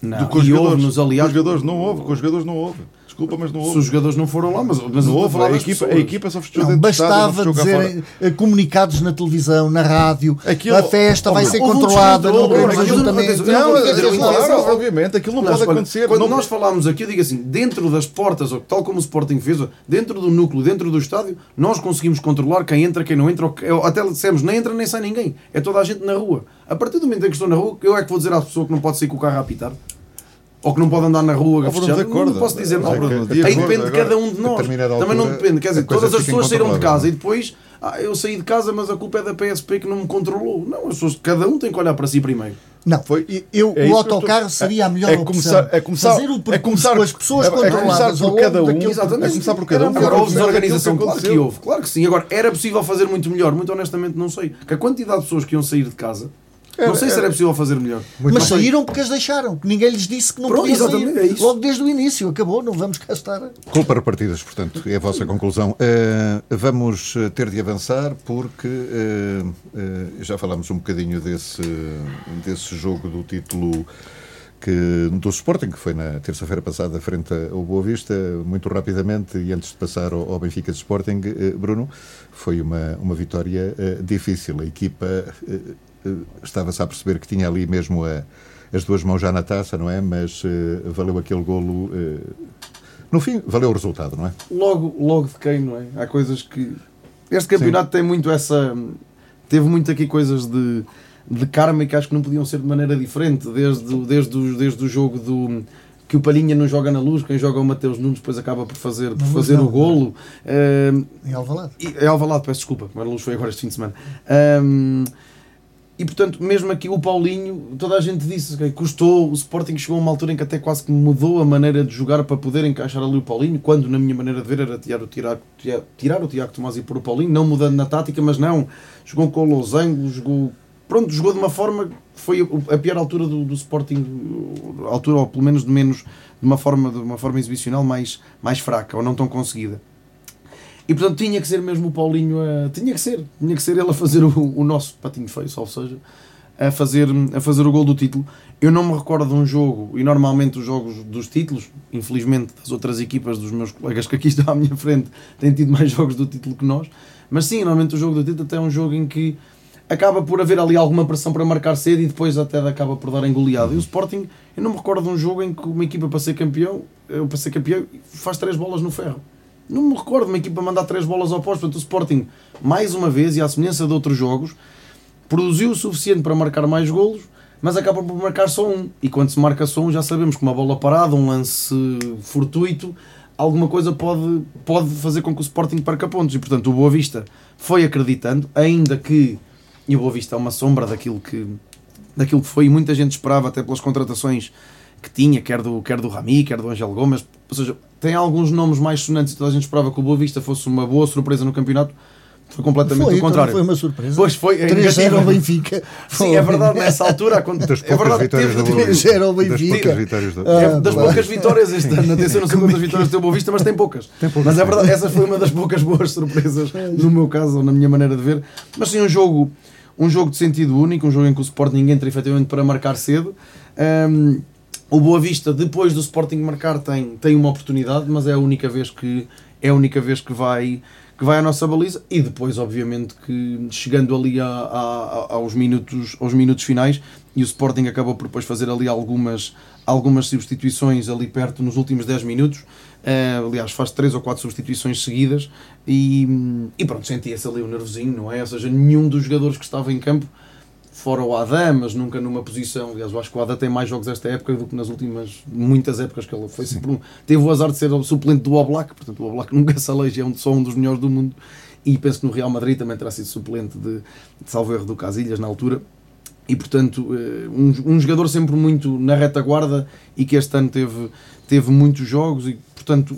Não, Do- com e jogadores. houve-nos, aliás, Com os jogadores não houve, com os jogadores não houve. Desculpa, mas não se os houve. jogadores não foram lá, mas, mas Não houve. falar A equipa, a equipa só festejou Não, bastava dizer eh, comunicados na televisão, na rádio, Aquilo- a festa vai Houve- ser houve controlada, não queremos ajuntamento. claro, obviamente, aquilo não pode acontecer. Quando nós falámos aqui, eu digo assim, dentro das portas, ou tal como o Sporting fez, dentro do núcleo, dentro do estádio, nós conseguimos controlar quem entra, quem não entra. Até dissemos, nem entra nem sai ninguém. É toda a gente na rua. A partir do momento em que estou na rua, eu é que vou dizer à pessoa que não pode sair com o carro a apitar. Ou que não pode andar na rua a festejar. acordo. Não posso dizer Não, de Aí depende de cada um de nós. determinada Também não altura, depende. Quer dizer, todas as pessoas saíram de incontrolável. casa e depois ah, eu saí de casa, mas a culpa é da PSP que não me controlou. Não, as pessoas, cada um tem que olhar para si primeiro. Não, Foi- eu, é o autocarro estou- seria a melhor é opção. começar, é começar, Fazer o é percurso começar com as pessoas é, é começar controladas por cada um. daquilo- Exatamente. É começar por cada um. Agora, houve desorganização, claro que houve, claro que sim. Agora, era possível fazer muito melhor, muito honestamente não sei. Que a quantidade de pessoas que iam sair de casa, não sei se era possível fazer melhor. Mas Não sei. saíram porque as deixaram. Ninguém lhes disse que não Pronto, podiam exatamente, sair. é isso. Logo desde o início. Acabou, não vamos cá estar. Culpa repartidas, portanto, é a vossa conclusão. Eh, vamos eh, ter de avançar porque eh, eh, já falámos um bocadinho desse, desse jogo do título que, do Sporting, que foi na terça-feira passada frente ao Boa Vista, muito rapidamente, e antes de passar ao, ao Benfica de Sporting, eh, Bruno, foi uma, uma vitória eh, difícil. A equipa eh, estava-se a perceber que tinha ali mesmo a- as duas mãos já na taça, não é? Mas eh, valeu aquele golo. eh, no fim, valeu o resultado, não é? Logo, logo de quem, não é? Há coisas que. Este campeonato tem muito essa. Teve muito aqui coisas de, de karma que acho que não podiam ser de maneira diferente. Desde, o- desde, o, desde o jogo do. Que o Palhinha não joga na luz, quem joga é o Mateus Nunes depois acaba por fazer, por fazer não, o golo. Eh, Em Alvalade. E- É Alvalade, peço desculpa, mas a luz foi agora este fim de semana. Ahm, e portanto, mesmo aqui o Paulinho, toda a gente disse que custou, o Sporting chegou a uma altura em que até quase que mudou a maneira de jogar para poder encaixar ali o Paulinho, quando na minha maneira de ver era tirar o Tiago, tirar o Tiago Tomás e pôr o Paulinho, não mudando na tática, mas não, jogou com o losango, jogou, pronto, jogou de uma forma foi a pior altura do, do Sporting, altura, ou pelo menos de menos, de uma forma, de uma forma exibicional mais, mais fraca, ou não tão conseguida. E portanto tinha que ser mesmo o Paulinho a. Tinha que ser, tinha que ser ele a fazer o, o nosso patinho feio, ou seja, a fazer, a fazer o gol do título. Eu não me recordo de um jogo, e normalmente os jogos dos títulos, infelizmente das outras equipas dos meus colegas que aqui [laughs] estão à minha frente, têm tido mais jogos do título que nós, mas sim, normalmente o jogo do título até é um jogo em que acaba por haver ali alguma pressão para marcar cedo e depois até acaba por dar engoleado. E o Sporting, eu não me recordo de um jogo em que uma equipa para ser campeão, para ser campeão, faz três bolas no ferro. Não me recordo uma equipa mandar três bolas ao posto. Portanto, o Sporting, mais uma vez, e à semelhança de outros jogos, produziu o suficiente para marcar mais golos, mas acaba por marcar só um. E quando se marca só um, já sabemos que uma bola parada, um lance fortuito, alguma coisa pode, pode fazer com que o Sporting perca pontos. E portanto, o Boa Vista foi acreditando, ainda que. E o Boa Vista é uma sombra daquilo que, daquilo que foi, e muita gente esperava, até pelas contratações que tinha, quer do, quer do Rami, quer do Angelo Gomes. Ou seja, tem alguns nomes mais sonantes e toda a gente esperava que o Boa Vista fosse uma boa surpresa no campeonato. Foi completamente Foi, o contrário. foi uma surpresa. Pois foi, é 3-0 ao negativo. Benfica. Sim, é verdade, nessa altura. quando- [laughs] Das é poucas verdade, vitórias teve- do Boa teve- Vista. 3-0 ao Das Benfica. poucas vitórias do... é das poucas vitórias este ano. [laughs] Atenção, não sei quantas vitórias tem o Boa Vista, mas tem poucas. mas é verdade, essa foi uma das poucas boas surpresas, no meu caso, ou na minha maneira de ver. Mas sim, um jogo, um jogo de sentido único, um jogo em que o Sporting entra efetivamente para marcar cedo. Ahm, o Boa Vista, depois do Sporting marcar, tem, tem uma oportunidade, mas é a única vez que, é a única vez que vai que vai à nossa baliza. E depois obviamente que chegando ali a, a- a- aos minutos aos minutos finais e o Sporting acabou por depois fazer ali algumas algumas substituições ali perto nos últimos 10 minutos. Eh, aliás faz três ou quatro substituições seguidas e, e pronto sentia-se ali o nervosinho não é? Ou seja nenhum dos jogadores que estava em campo fora o Adam, mas nunca numa posição. Aliás, eu acho que o Adam tem mais jogos esta época do que nas últimas muitas épocas que ele foi sempre um- Teve o azar de ser o suplente do Oblak, portanto, o Oblak [laughs] nunca se aleja, é um, só um dos melhores do mundo. E penso que no Real Madrid também terá sido suplente de, de salvo erro do Casilhas na altura. E portanto, eh, um, um jogador sempre muito na retaguarda e que este ano teve, teve muitos jogos e portanto.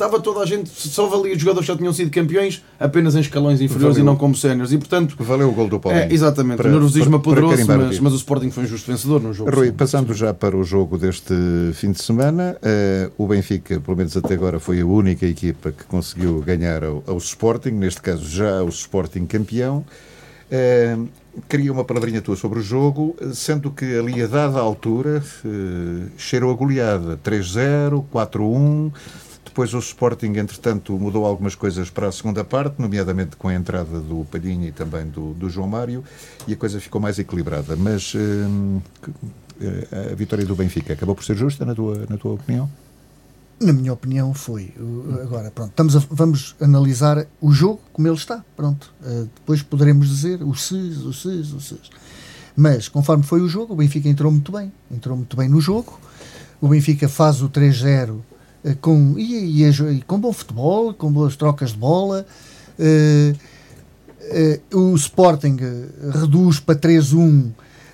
Estava toda a gente, só valia os jogadores que já tinham sido campeões apenas em escalões inferiores Valeu. e não como séniores. E portanto, Valeu o gol do Paulinho. é, exatamente, Para- o nervosismo apoderou-se, mas, mas o Sporting foi um justo vencedor no jogo. Rui, sim. passando já para o jogo deste fim de semana, eh, o Benfica, pelo menos até agora, foi a única equipa que conseguiu ganhar ao, ao Sporting, neste caso já o Sporting campeão. Eh, queria uma palavrinha tua sobre o jogo, sendo que ali a dada altura eh, cheirou a goleada 3-0, 4-1. Depois o Sporting, entretanto, mudou algumas coisas para a segunda parte, nomeadamente com a entrada do Palhinha e também do, do João Mário, e a coisa ficou mais equilibrada. Mas que- eh, a vitória do Benfica acabou por ser justa, na tua, na tua opinião? Na minha opinião, foi. Agora, pronto, estamos a- vamos analisar o jogo como ele está. Pronto. Eh, depois poderemos dizer os ses, os ses, os ses. Mas, conforme foi o jogo, o Benfica entrou muito bem. Entrou muito bem no jogo. O Benfica faz o 3-0 eh, com, e, e e com bom futebol, com boas trocas de bola. Eh, eh, o Sporting eh, reduz para 3-1.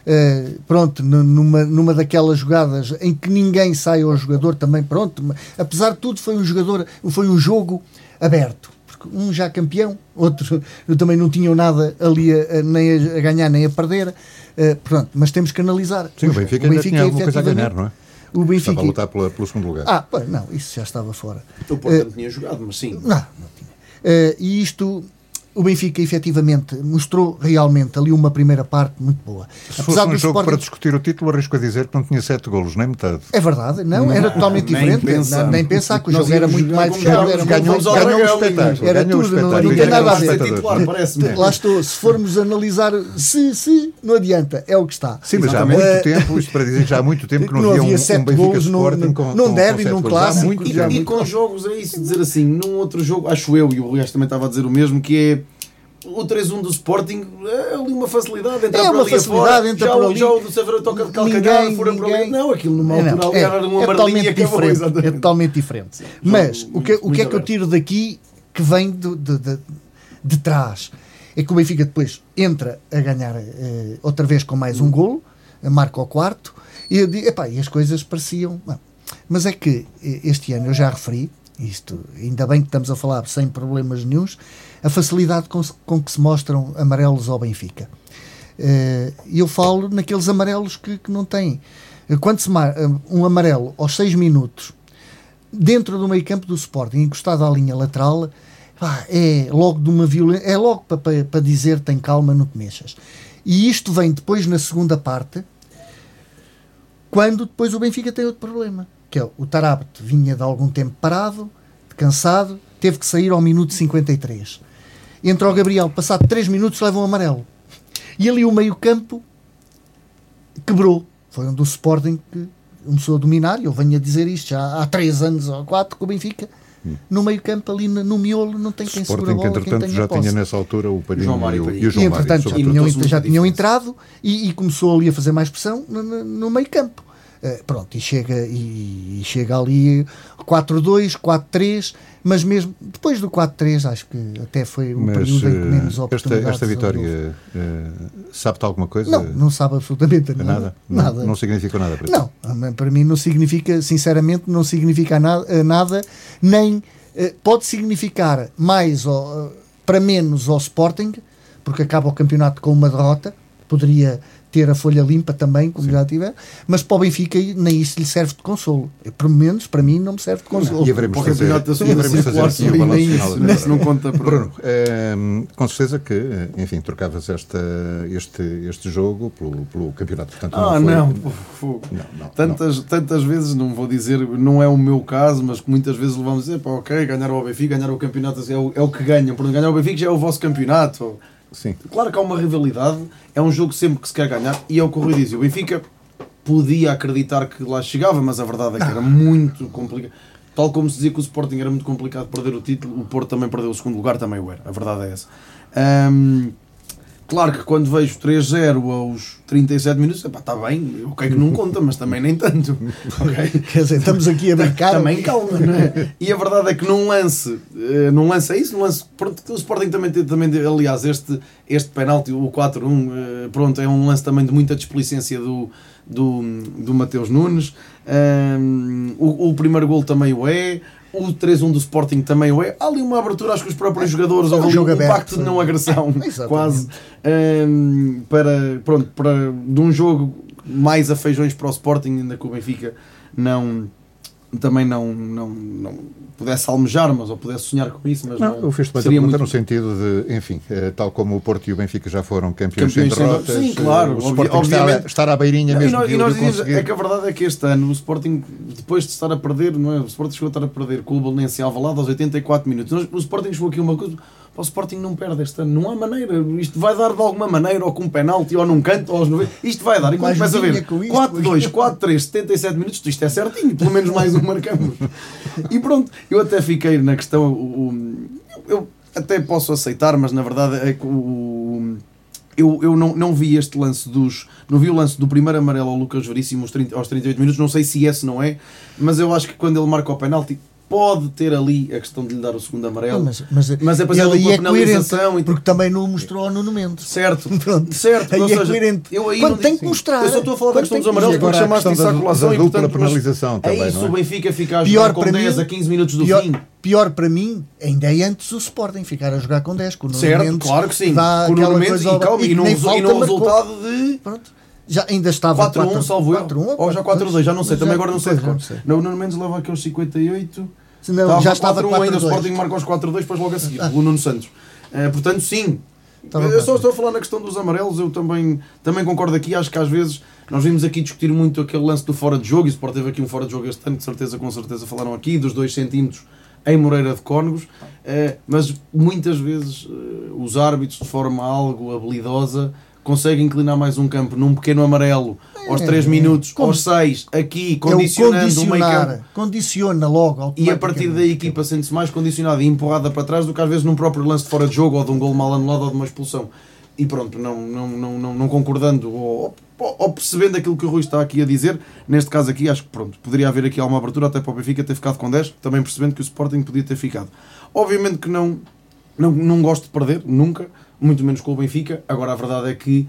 eh, pronto, nu- numa, numa daquelas jogadas em que ninguém sai ao jogador também, pronto, apesar de tudo foi um jogador, foi um jogo aberto, porque um já campeão, outro também não tinham nada ali a, a- nem a, ganhar nem a perder, eh, pronto, mas temos que analisar. Sim, o jogo. Benfica ainda tinha alguma coisa a ganhar, não é? O Estava Benfica. a lutar pela- pelo segundo lugar. Ah, não, isso já estava fora. O Porto não tinha jogado, mas sim. Não, não tinha. Eh, e isto, o Benfica efetivamente mostrou realmente ali uma primeira parte muito boa. Se fosse um do jogo Sporting- para discutir o título, arrisco a dizer que não tinha sete golos, nem metade. É verdade, não, era [laughs] totalmente nem diferente. Não, nem pensar que o jogo era muito mais fechado. Era ganhamos muito ao mais- ganhou o Dragão, espetáculo. Era ganhou tudo, não- não tem ganhou nada a ver. titular. Lá estou, se formos analisar se, se, não adianta, é o que está. Sim, mas já há muito tempo, isto para dizer que já há muito tempo que não, Não havia havia um, sete um Benfica golos num- Sporting num- com, derby, com num clássico. E, com jogos, é isso, dizer assim, num outro jogo, acho eu, e o Ruiz também estava a dizer o mesmo, que é o 3-1 do Sporting, é ali uma facilidade, entra É uma facilidade, entra já, por o- ali. já o do Severo toca de calcanhar, Ninguém- fora por ali. ninguém- Não, aquilo numa É, não, altura ali é, era é amarelinha totalmente acabou, diferente. É totalmente diferente. Mas o que, o que é muito que eu tiro daqui que vem de, de, de, de trás? É que o Benfica depois entra a ganhar eh, outra vez com mais um golo, marca o quarto, e, eu digo, epá, e as coisas pareciam. Não. Mas é que eh, este ano eu já referi, isto, ainda bem que estamos a falar sem problemas nenhums, a facilidade com, com que se mostram amarelos ao Benfica. Eh, E eu falo naqueles amarelos que, que não têm. Eh, Quando se mar, eh, um amarelo aos 6 minutos, dentro do meio campo do Sporting, encostado à linha lateral, é logo de uma violência, é logo para, para, para dizer tem calma, não te mexas. E isto vem depois na segunda parte, quando depois o Benfica tem outro problema, que é o Tarabt vinha de algum tempo parado, cansado, teve que sair ao minuto 53. Entra o Gabriel, passado 3 minutos leva um amarelo. E ali o meio-campo quebrou. Foi onde o Sporting que começou a dominar, e eu venho a dizer isto já há 3 anos ou 4 que o Benfica no meio campo, ali no, no miolo, não tem quem segura a Sporting, que bola, quem entretanto já posse. tinha nessa altura o João Mário e o, Palhinha. e o E João Mário. entretanto já tinham, entrado e, e começou ali a fazer mais pressão no, no- no Eh, pronto, e chega, e, e chega ali 4-2, 4-3, mas mesmo depois do 4-3, acho que até foi um Mas período em que eh, menos esta, oportunidades esta houve. vitória eh, sabe-te alguma coisa? Não, não sabe absolutamente nada. nada? Não, Nada. não significa nada para ti? Não, para mim não significa, sinceramente, não significa nada, nada nem eh, pode significar mais ao- para menos ao Sporting, porque acaba o campeonato com uma derrota, poderia ter a folha limpa também, como já tiver, mas para o Benfica nem isso lhe serve de consolo. Eh, Pelo menos para mim não me serve de consolo. E haveremos o fazer, da e haveremos fazer aqui o sim, balanço nem final isso, não conta para... Bruno, ehm, com certeza que, enfim, trocavas esta, este, este jogo pelo, pelo campeonato. Portanto, Ah, foi- não, fogo. Não, não, tantas, tantas vezes, não vou dizer, não é o meu caso, mas que muitas vezes levamos a dizer, pá, ok, ganhar o Benfica, ganhar o campeonato é o, é o que ganham, por ganhar o Benfica já é o vosso campeonato. Sim. Claro que há uma rivalidade, é um jogo sempre que se quer ganhar, e é o que o Rui diz, o Benfica podia acreditar que lá chegava, mas a verdade é que era muito complicado. Tal como se dizia que o Sporting era muito complicado perder o título, o Porto também perdeu o segundo lugar, também o era, a verdade é essa. Ahm, Claro que quando vejo 3-0 aos 37 minutos, epá, está bem, ok que não conta, mas também nem tanto. [laughs] ok? Quer dizer, estamos aqui a brincar. Também calma, não é? E a verdade é que num lance, eh, num lance é isso, num lance, pronto, o Sporting também teve, também aliás, este, este penalti, o 4-1, eh, pronto, é um lance também de muita displicência do, do, do Mateus Nunes. Ahm, o, o primeiro gol também o é. O 3-1 do Sporting também o é. Há ali uma abertura, acho que os próprios jogadores, um houve um aberto, pacto de não agressão, [laughs] quase, ahm, para, pronto, para, de um jogo mais a feijões para o Sporting, ainda que o Benfica não também não, não, não pudesse almejar, mas ou pudesse sonhar com isso, mas Não, não, eu a seria pergunta muito no sentido de, enfim, eh, tal como o Porto e o Benfica já foram campeões, Campeões sem derrotas. Sim, eh, claro, o Sporting obviamente. estar, à beirinha Não, e mesmo nós, de, e nós dizemos, conseguir. é que a verdade é que este ano o Sporting, depois de estar a perder, não é? O Sporting chegou a estar a perder com o Belenense Alvalade aos 84 minutos. Nós- o Sporting chegou aqui uma coisa, o Sporting não perde este ano, não há maneira, isto vai dar de alguma maneira, ou com um penalti, ou num canto, ou aos 90, isto vai dar. E quando começa a ver vinha com isto, 4-2, 4-3, 77 minutos, isto é certinho, pelo menos mais um marcamos. E pronto, eu até fiquei na questão, o- o- eu até posso aceitar, mas na verdade é que o, eu, eu não, não vi este lance dos. Não vi o lance do primeiro amarelo ao Lucas Veríssimo aos, 30 aos 38 minutos. Não sei se esse não é, mas eu acho que quando ele marca o penalti, pode ter ali a questão de lhe dar o segundo amarelo. Mas, mas, Mas é para ele ser aí uma é penalização e- porque também não o mostrou ao Nuno Mendes. Certo, [laughs] Pronto. certo. Aí ou é seja, coerente. eu aí Quando não tem digo- que mostrar. Eu só estou a falar da Quando questão tem dos amarelos E porque chamaste questão isso à colação e dupla portanto, penalização também, É isso, não é? o Benfica fica a Pior jogar com para 10 mim- a 15 minutos do pior, fim. pior para mim, ainda é antes o Sporting ficar a jogar com 10. Com o Certo, Mendes claro que sim. Com o Nuno Mendes e, calma, e, que não, e não resultado de Pronto. Já ainda estava 4-1, 4 salvo eu. 4-1 Ou já 4-2, já não sei, também já- agora não sei não sei. Não, Nuno Mendes leva aqueles 58. Não, já estava 4-1 ainda, o 4-2. Sporting marca os 4-2, depois logo a seguir, o Nuno Santos. Eh, portanto, sim. Estava eu só 4-2. estou a falar na questão dos amarelos, eu também, também concordo aqui, acho que às vezes nós vimos aqui discutir muito aquele lance do fora de jogo, e o Sport teve aqui um fora de jogo este ano, de certeza, com certeza falaram aqui, dos 2 centímetros em Moreira de Cónegos, eh, mas muitas vezes eh, os árbitros, de forma algo habilidosa, conseguem inclinar mais um campo num pequeno amarelo aos É, 3 minutos, como- aos 6, aqui, É condicionando o meio campo. Condiciona logo. E a partir daí a equipa sente-se mais condicionada e empurrada para trás do que às vezes num próprio lance de fora de jogo ou de um gol mal anulado ou de uma expulsão. E pronto, não, não, não, não, não concordando ou, ou- ou percebendo aquilo que o Rui está aqui a dizer, neste caso aqui acho que pronto, poderia haver aqui alguma abertura até para o Benfica ter ficado com 10, também percebendo que o Sporting podia ter ficado. Obviamente que não, não, não gosto de perder, nunca, muito menos com o Benfica. Agora a verdade é que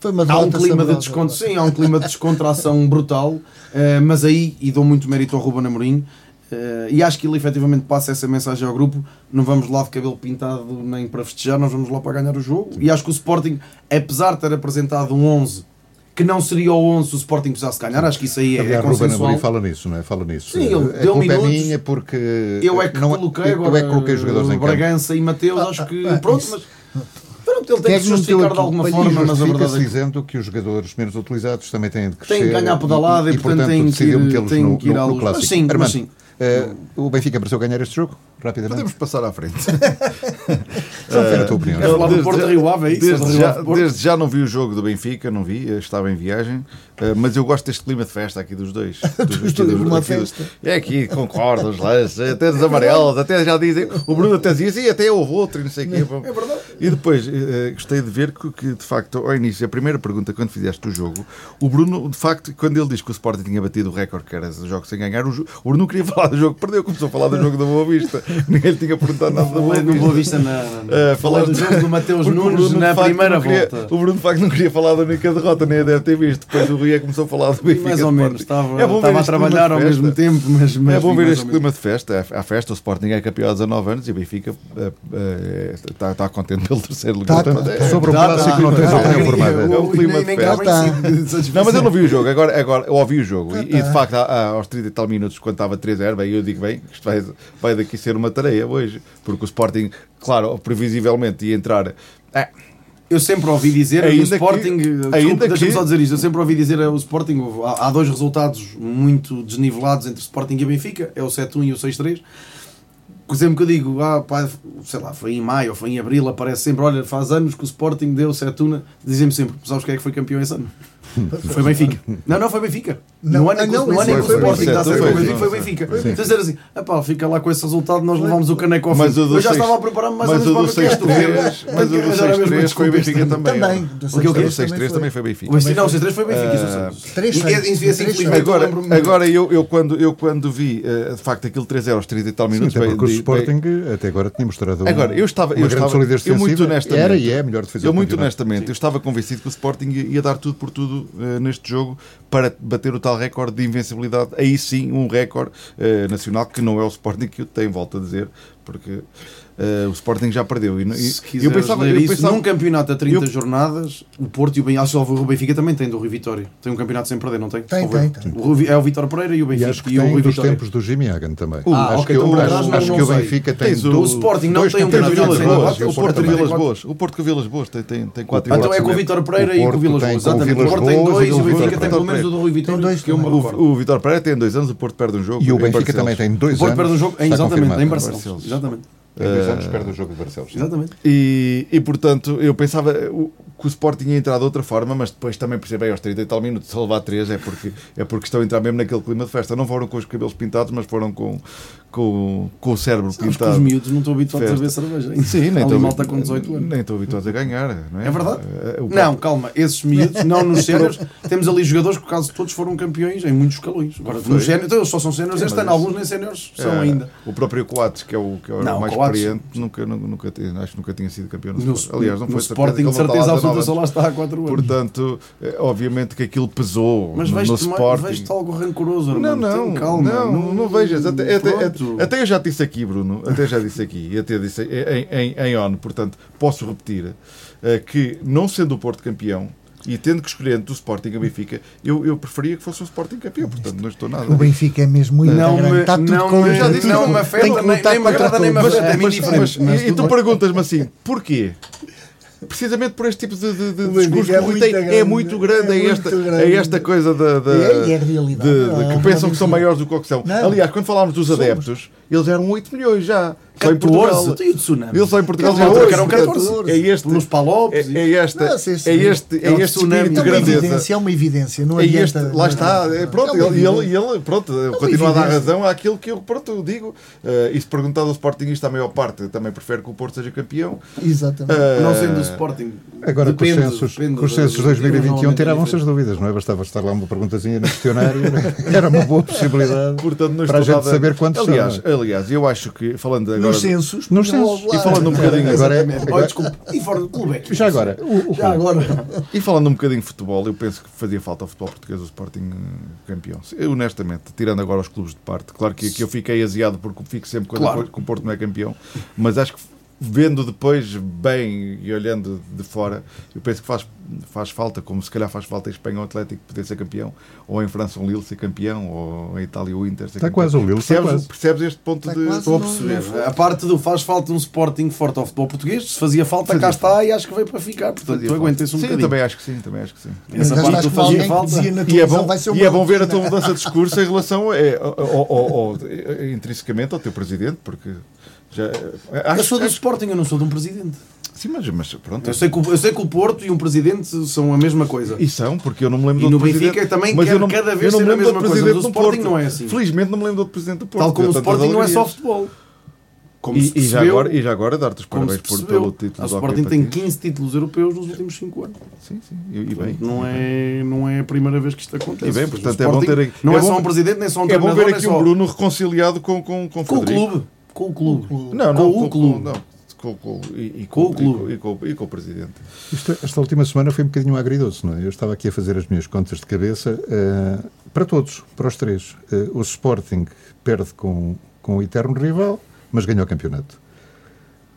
Foi uma Há um clima de desconto, sim, há um clima de descontração [laughs] brutal, eh, mas aí, e dou muito mérito ao Ruben Amorim, eh, e acho que ele efetivamente passa essa mensagem ao grupo, não vamos lá de cabelo pintado nem para festejar, nós vamos lá para ganhar o jogo, e acho que o Sporting, apesar de ter apresentado um 11, que não seria o 11 se o Sporting precisasse ganhar, acho que isso aí é, é Aliás, Ruben consensual. Amorim fala nisso, não é? Fala nisso. Sim, ele a deu é minutos. minha porque Eu é que não, coloquei eu, agora é que coloquei os jogadores em campo. Bragança e Mateus, acho que ah, pronto, isso. mas pronto, ele tem é que não justificar de alguma E forma, mas a verdade é que dizendo que os jogadores menos utilizados também têm de crescer. Tem que ganhar pedalada e, portanto, tem que ir- tem no, que ir no, no clássico. Mas sim, mas Armando, sim. eh, o Benfica mereceu ganhar este jogo? Rapidamente? Podemos passar à frente. [laughs] Só ver a tua opinião. Quer falar do Porto Rio Ave, é isso? Desde já, desde não vi o jogo do Benfica, não vi, eu estava em viagem, eh, mas eu gosto deste clima de festa aqui dos dois. [laughs] Dos dois dos- festa. É aqui, concordo, os lances, até dos amarelos, até já dizem, o Bruno até dizia, sim, até houve outro e não sei o quê. É verdade. E depois, eh, gostei de ver que, de facto, ao início, a primeira pergunta, quando fizeste o jogo, o Bruno, de facto, quando ele diz que o Sporting tinha batido o recorde, que era os jogos sem ganhar, o, o Bruno não queria [laughs] falar do jogo que perdeu, começou a falar do jogo da Boa Vista. [laughs] Ninguém lhe tinha perguntado nada da Boa Vista. Boa Vista na, Uh, falar do jogo do Mateus [laughs] o Nunes na facto, primeira queria- volta. O Bruno, de facto, não queria falar da única derrota, nem a deve ter visto. Depois o Rui é começou a falar do Benfica. Mais ou menos, estava, É estava a trabalhar ao mesmo tempo, mas, mas É bom ver este clima de festa. A festa, o Sporting é campeão há 19 anos e o Benfica eh, eh, está, está contente pelo terceiro lugar. Tá, tá, tá. é- Sobre Dá, clássico não dá, formada. eu- É um clima de festa. Tá. Não, mas eu não vi o jogo. Agora, agora eu ouvi o jogo. E, de tá. facto, a- a- aos 30 e tal minutos, quando estava 3-0, bem, eu digo, bem, isto vai, vai daqui ser uma tarefa hoje. Porque o Sporting, claro, previsivelmente ia entrar. É, Eu sempre ouvi dizer Ainda o que- Sporting, ainda ainda que- só dizer isto, eu sempre ouvi dizer o Sporting, há, há dois resultados muito desnivelados entre Sporting e Benfica, é o 7-1 e o 6-3. Sempre que eu digo, ah, pá, sei lá, foi em maio ou foi em abril, aparece sempre, olha, faz anos que o Sporting deu 7-1, dizem-me sempre, sabes quem é que foi campeão esse ano? [laughs] Foi Benfica. Não, não, foi Benfica. Não, no ano em que, ah, o Benfica. dá Foi, certo, foi, foi, foi. Benfica. Então dizer assim, ah pá, fica lá com esse resultado, nós levámos o caneco ao fim. Mas o do eu já seis- estava a preparar-me mais mas ou o menos para o que é que 6-3 mas o do Mas era mesmo 6-3 foi o Benfica também. Também. O que, o? O do 6-3 6-3 também foi Benfica. O 6 não, o 6-3 foi Benfica, Ah, E- e- e- feitos. eu Agora, agora eu, quando, eu quando vi eh, de facto aquele 3-0 aos 30 e tal Sim, minutos. bem, porque o Sporting até agora tinha mostrado Agora, eu estava- uma eu grande estava- solidez eu muito defensiva. honestamente- Era e é melhor defesa Eu muito honestamente, eu estava convencido que o Sporting ia dar tudo por tudo eh, neste jogo para bater o tal recorde de invencibilidade. Aí sim, um recorde eh, nacional que não é o Sporting que eu tenho, volto a dizer, porque eh, o Sporting já perdeu. E, e- Se eu pensava, ler eu isso, pensava- num campeonato a 30 eu- jornadas, o Porto e o Benfica, acho que o Benfica também tem do Rui Vitória. Tem um campeonato sem perder, não tem? Tem, tem, tem. O Rui- é o Vitor Pereira e o E Benfica acho que e o tem Rui dos Vitória. tempos do Jimmy Hagan também. Ah, acho ok, que, então eu, acho, não- acho não que o. Benfica tem o- do- o Sporting não tem um campeonato Vilas sem Boas, o o Porto Vilas. Boas. O Porto de Vilas Boas tem, tem, tem quatro Então é com o Vitor Pereira O e com o Porto Vila tem Boas. com o Exatamente. O Vilas Porto tem dois e e o o Benfica tem pelo menos o do Rui Tem Vitória. O, o Vitor Pereira tem dois anos, o Porto perde um jogo. E o Benfica também tem dois O Porto anos. perde um jogo, exatamente, em. Barcelos. Exatamente. Tem dois Eh, anos, perde o jogo de Barcelos. Exatamente. E, e portanto, eu pensava que o Sporting ia entrar de outra forma, mas depois também percebi aos 30 e tal minutos, se levar 3 é porque, é porque estão a entrar mesmo naquele clima de festa. Não foram com os cabelos pintados, mas foram com, com, com o cérebro Sabes pintado. os miúdos não estão habituados a beber cerveja. Sim, nem estou malta com 18 anos. Nem estou habituado a ganhar, não é? É verdade? Eh, o Não, calma, esses miúdos, [laughs] não nos séniores, temos ali jogadores que quase todos foram campeões em muitos escalões. Agora, nos séniores, então, eles só são séniores este ano, alguns nem séniores são Eh, ainda. O próprio Coates, que é o, que é o Não, mais Coates- experiente, nunca, nunca, nunca, acho que nunca tinha sido campeão. No No. Aliás, não foi Sporting, de lá certeza 19 só lá está há 4 anos. Portanto, eh, obviamente que aquilo pesou Mas no, no vejo-te Sporting. vejo algo rancoroso, Não, Armando. não, Tem calma. não, não, vejas. Até, até, até, eu já disse aqui, Bruno, até já disse aqui, e até disse em, em, em ONU, portanto, posso repetir, eh, que não sendo o Porto campeão e tendo que escolher entre o Sporting e o Benfica, eu, eu preferia que fosse o Sporting campeão, portanto, não estou nada. O Benfica é mesmo muito Não grande. me- Está tudo não com me- Eu já disse, não me afeta, nem- nem me agrada, nem me afeta, é Mas, indiferente. mas- mas e tu perguntas-me assim, porquê? Precisamente por este tipo de, de, de discurso é que muito tem- grande, é muito grande, é é, muito esta, grande. é esta coisa da, É, é realidade. de- de- Não, que pensam que são maiores do que o que são. Não. Aliás, quando falámos dos Somos. adeptos, eles eram 8 milhões já. Só em Portugal. 14, tem o tsunami. Eles só em Portugal já eram 14. portanto, É este, Nos Palopes. é, é esta, Não, sim, sim. é este, É é este tsunami. É de uma grandeza. evidência, é uma evidência. Não É este, lá está, é, pronto, É ele, ele, ele, pronto, uma continua a dar razão àquilo que eu, pronto, eu digo. Eh, e se perguntado ao Sportingista, a maior parte também prefere que o Porto seja campeão. Exatamente. Eh, Não sendo o Sporting. Agora, com os depende, censos, depende com os censos de da- 2021 normalmente é tiravam-se as dúvidas, não é? Bastava estar lá uma perguntazinha no questionário, era uma boa possibilidade Portanto, não para a gente saber quantos aliás, são. É? aliás, eu acho que, falando agora. Nos censos. Nos censos. E falando um [laughs] bocadinho- Agora é- agora- Oh. E fora do clube é que- Já agora, o, o Já agora. E falando um bocadinho de futebol, eu penso que fazia falta ao futebol português o Sporting campeão. Eu, honestamente, tirando agora os clubes de parte, claro que, que eu fiquei aziado porque fico sempre quando Claro. o Porto não é campeão, mas acho que vendo depois bem e olhando de fora, eu penso que faz, faz falta, como se calhar faz falta em Espanha o Atlético poder ser campeão, ou em França um Lille ser campeão, ou em Itália o Inter ser Está campeão. quase o Lille, está percebes, quase. percebes este ponto Está de. Estou a perceber. A parte do faz falta um Sporting forte ao futebol português, se fazia falta, Fazia cá falta. está e acho que veio para ficar. Portanto, Fazia tu aguentas um Sim, bocadinho. também acho que sim, também acho que sim. Essa parte do fazia falta. E é bom, vai ser uma e é bom ver a tua mudança de discurso em relação é, ao, ao- ao- intrinsecamente ao teu presidente, porque já Eu acho, sou do acho- Sporting, eu não sou de um presidente. sim, mas, mas pronto. Eu sei, que, o- eu sei que o Porto e um presidente são a mesma coisa. E são, porque eu não me lembro E do no outro Benfica presidente, também mas quer eu não, cada vez eu não ser me a lembro do mesma coisa, presidente mas o Sporting Porto. não é assim. Felizmente não me lembro do outro presidente do Porto. Tal como o Sporting não é só futebol. Como E, se e já percebeu- agora, e já agora dar-te os parabéns por, percebeu. pelo título O do Sporting tem Patins. 15 títulos europeus nos últimos 5 anos. Sim, sim. E, e bem. Não é, não é a primeira vez que isto acontece. E bem, O portanto, é bom ter aqui- Não é é, só um presidente, nem só um É bom treinador, ver aqui só... um Bruno reconciliado com, com, com, o clube. Com o clube. Não, não, com o clube. não, com, com, e, e Com o clube. E com, e com- o presidente. Isto- esta última semana foi um bocadinho agridoce, não é? Eu estava aqui a fazer as minhas contas de cabeça eh, para todos, para os três. Eh, o Sporting perde com, com o eterno rival, mas ganha o campeonato.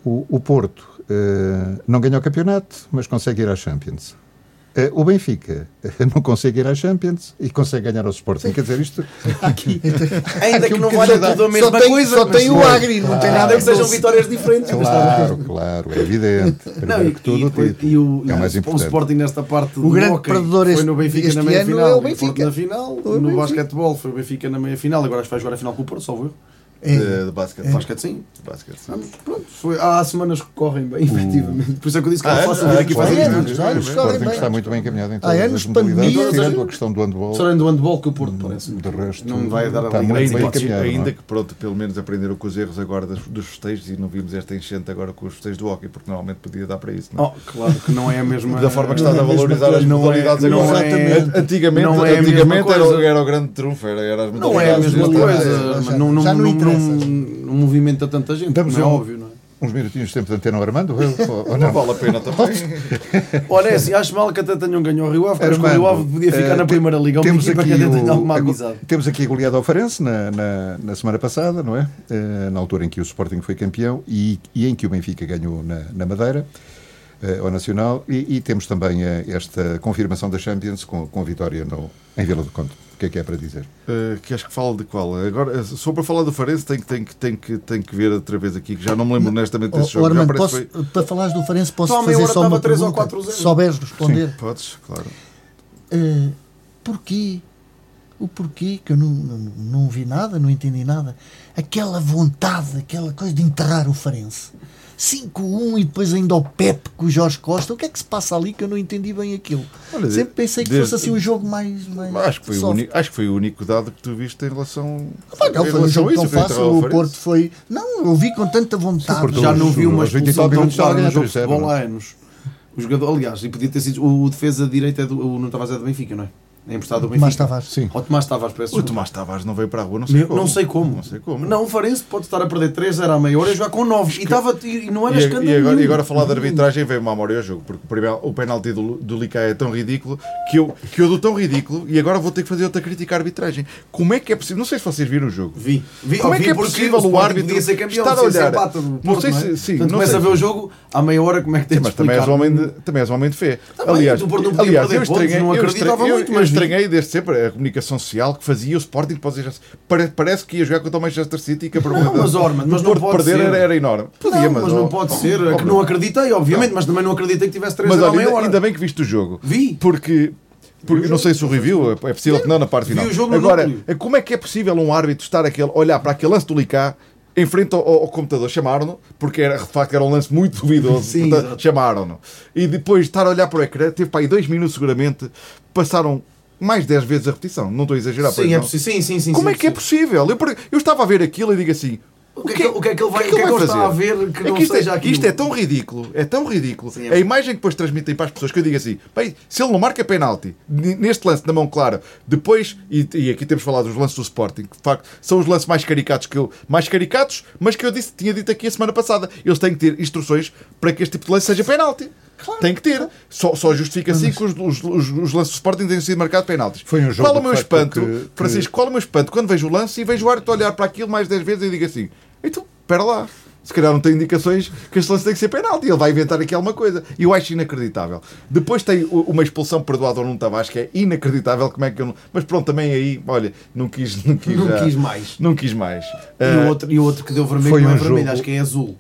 O, o Porto eh, não ganha o campeonato, mas consegue ir à Champions. Eh, o Benfica [laughs] não consegue ir à Champions e consegue ganhar ao Sporting. Quer dizer, isto [laughs] Aqui. Ainda que um não valha tudo a mesma só tem, coisa. Só tem o. Agri, não tem nada que sejam vitórias diferentes. Claro, claro, é evidente. Não, e, que tudo, e, o e o, é o mais o importante. Sporting nesta parte O do grande hóquei perdedor foi este- no Benfica este na meia ano final, é o e Porto Benfica. na final, O no basquetebol foi o Benfica na meia final, agora acho que vai jogar a final com o Porto, só eu. É. De, basquete. De basquete sim. Basquete, sim. Vamos, pronto, foi, há semanas que correm bem, efetivamente. Por isso é que eu disse que Ah, era é? fácil Ah, aqui faz é, anos, mas- já, O nos Sporting correm bem. está muito bem encaminhado em Há todas anos as modalidades, tirando a questão do handball. Só do handball que o Porto parece. De resto, não vai dar está muito bem encaminhado. ainda é? que pronto, pelo menos aprenderam com os erros agora dos festejos e não vimos esta enchente agora com os festejos do hockey, porque normalmente podia dar para isso. Não? é? Oh, claro que não é a mesma. da forma que estás a é a valorizar as é- modalidades agora. é- An- Antigamente, não é a mesma antigamente era, o grande trunfo, era, era as Não é a modalidades. mesma modalidades, coisa. não, interessa. não- não movimenta tanta gente, Damos como é um- óbvio, não é? Uns minutinhos de tempo de antena ao Armando? ou- [laughs] ou Não não? vale a pena também. [laughs] Olha, é assim, acho mal que até tenham ganho ao Rio Ave, porque o Rio Ave podia ficar eh, na Primeira Liga. Uma Temos aqui, o- alguma a- amizade. temos aqui a goleada ao Farense na, na, na semana passada, não é? Eh, na altura em que o Sporting foi campeão e, e em que o Benfica ganhou na, na Madeira, ao Nacional, e, e temos também eh, esta confirmação da Champions com, com a vitória no, em Vila do Conde. O que é que é para dizer? Uh, queres que fale de qual? Agora, eh, só para falar do Farense, tenho, que- tenho, que- tenho, que, tenho que ver outra vez aqui, que já não me lembro honestamente desse oh, jogo. Armando, posso, foi- para falares do Farense, posso meia fazer só uma estava 3 ou pergunta? 4 a 0. Se souberes responder. Podes, claro. Eh, porquê? O porquê? Que eu não, não, não vi nada, não entendi nada. Aquela vontade, aquela coisa de enterrar o Farense. 5-1 e depois ainda o Pepe com o Jorge Costa. O que é que se passa ali que eu não entendi bem aquilo? Olha, Sempre pensei que desde- fosse assim um jogo mais. mais Acho que, foi o soft. único, acho que foi o único dado que tu viste em relação, Ah, não, foi um jogo isso, tão fácil. O. Porto foi. Não, eu vi com tanta vontade. Porto- Já não vi uma os 20 expulsão tão clara no ganha jogo de 3-0, futebol não há anos. O jogador, aliás, e podia ter sido o, o defesa direito é do, o Nuno Tavares é do Benfica, não é? Emprestado do Benfica. Mas Tavares. Sim. Ou Tomás Tavares, peço O. Tomás Tavares não veio para a rua, não sei Meu, como. Não sei como. Não sei como. Não, o Farense pode estar a perder 3-0 à meia hora e jogar com 9. E, estava, e não era E, escândalo. e agora, e agora falar de arbitragem veio-me à memória ao jogo, porque primeiro, o penalti do, do Licai é tão ridículo que eu, que eu dou tão ridículo e agora vou ter que fazer outra crítica à arbitragem. Como é que é possível? Não sei se vocês viram o jogo. Vi. vi Como é vi que é possível o Sporting árbitro ser campeão estar a olhar? Não sei é? se- sim, Portanto, não começa sei a ver o jogo, à meia hora, como é que tem Sim, mas também és, explicar? homem de, também és homem de fé. Também, aliás, eu estranhei, não acreditava muito, mas vi. Estranhei desde sempre a comunicação social que fazia o Sporting pode dizer, pare- parece que ia jogar contra o Manchester City e que a probabilidade mas, Ormond, mas não pode perder ser. era, era enorme. Podia, Não, mas, mas não oh, pode ser. oh, É que não acreditei, obviamente, mas também não acreditei que tivesse 3 Mas a olha, ainda, ainda bem que viste o jogo. Vi. Porque. Porque não sei se o review, é possível que não na parte final. o jogo no Agora, núcleo. é como é que é possível um árbitro estar aquele, olhar para aquele lance do Licá em frente ao, ao computador, chamaram-no, porque era, de facto era um lance muito duvidoso, [laughs] chamaram-no. E depois estar a olhar para o ecrã, teve para aí dois minutos seguramente, passaram mais 10 vezes a repetição. Não estou a exagerar. Sim, é possível. Sim, sim, sim. Como sim, é que é possível? Eu, eu estava a ver aquilo e digo assim. O que é que, o que é que ele vai, o que é que vai ele está a ver que É não isto, seja é, isto é tão ridículo, é tão ridículo. Sim, é. A imagem que depois transmitem para as pessoas que eu digo assim, bem, se ele não marca penalti, neste lance na mão clara, depois, e, e aqui temos falado dos lances do Sporting, que de facto são os lances mais caricatos que eu, mais caricatos, mas que eu disse, tinha dito aqui a semana passada. Eles têm que ter instruções para que este tipo de lance seja penalti. Tem que ter. Só, só justifica assim que os, os, os, os lances do Sporting tenham sido marcados penaltis. Foi um jogo, Qual é o meu espanto, que- que- Francisco, qual é o meu espanto quando vejo o lance e vejo o árbitro olhar para aquilo mais 10 vezes e digo assim, então, espera lá, Se calhar não tem indicações que este lance tem que ser penalti. Ele vai inventar aqui alguma coisa. E eu acho inacreditável. Depois tem uma expulsão perdoada ao Nuno Tavares, que é inacreditável. Como é que eu não... Mas pronto, também aí, olha, não quis, [laughs] não quis, Não já- quis mais. Não quis mais. E, Ah, o outro, e o outro que deu vermelho Foi não é um vermelho, jogo- acho que é azul.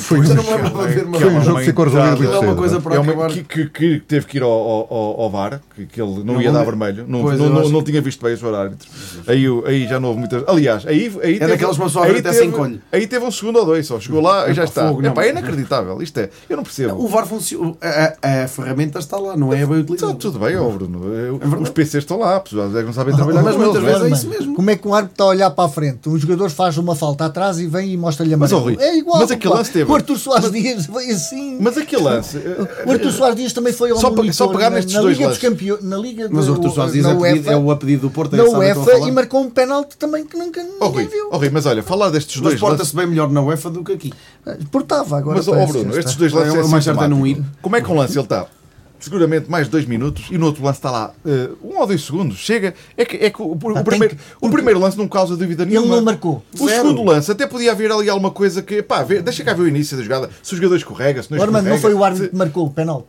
Foi um Eu não uma Foi um bola. jogo que ficou resolvido é uma coisa para é uma, acabar. que, que- que teve que ir ao, ao, ao- VAR, que, que ele não, Não ia dar vermelho, não, Pois, não, não, que- tinha visto bem os árbitros. Aí, o- aí já não houve muitas. Aliás, aí, aí É daquelas que uma pessoa aí até teve, se encolhe. aí teve um segundo ou dois, só chegou lá e já está. fogo. Epá, é inacreditável. Isto é, eu não percebo. O VAR funciona. A, a- ferramenta está lá, não é bem Está utilizada. tudo bem, ó Bruno. Eu- verdade. os PCs estão lá, pessoal, é que não sabem trabalhar Mas com muitas eles. vezes é? é isso mesmo. Como é que um árbitro está a olhar para a frente? Um jogador faz uma falta atrás e vem e mostra-lhe a Mas. Rui, É igual. mas aquele lance teve- O Arthur Soares Dias veio assim. Mas aquele lance. eh, O Arthur Soares Dias também foi ao Só monitor só pegar nestes na dois Liga dos. Campeões, na Liga Mas o Arthur Soares na é, é o a pedido do Porto. é na UEFA e marcou um penalti também que nunca ninguém viu. mas olha, falar destes Mas dois lances. porta-se bem melhor na UEFA do que aqui. Portava agora. Mas, parece Bruno, estes dois lances É, é, mais certo não sintomático. Como é que um lance ele está? Seguramente mais dois minutos e no outro lance está lá eh, um ou dois segundos. Chega. É que, é que o, o tem primeiro, que- o primeiro lance não causa dúvida Ele nenhuma. não marcou. O Zero. segundo lance até podia haver ali alguma coisa que. Pá, vê, deixa cá ver o início da jogada. Se o jogador escorrega, se não mano, não escorrega, foi o árbitro se- que marcou o penalti.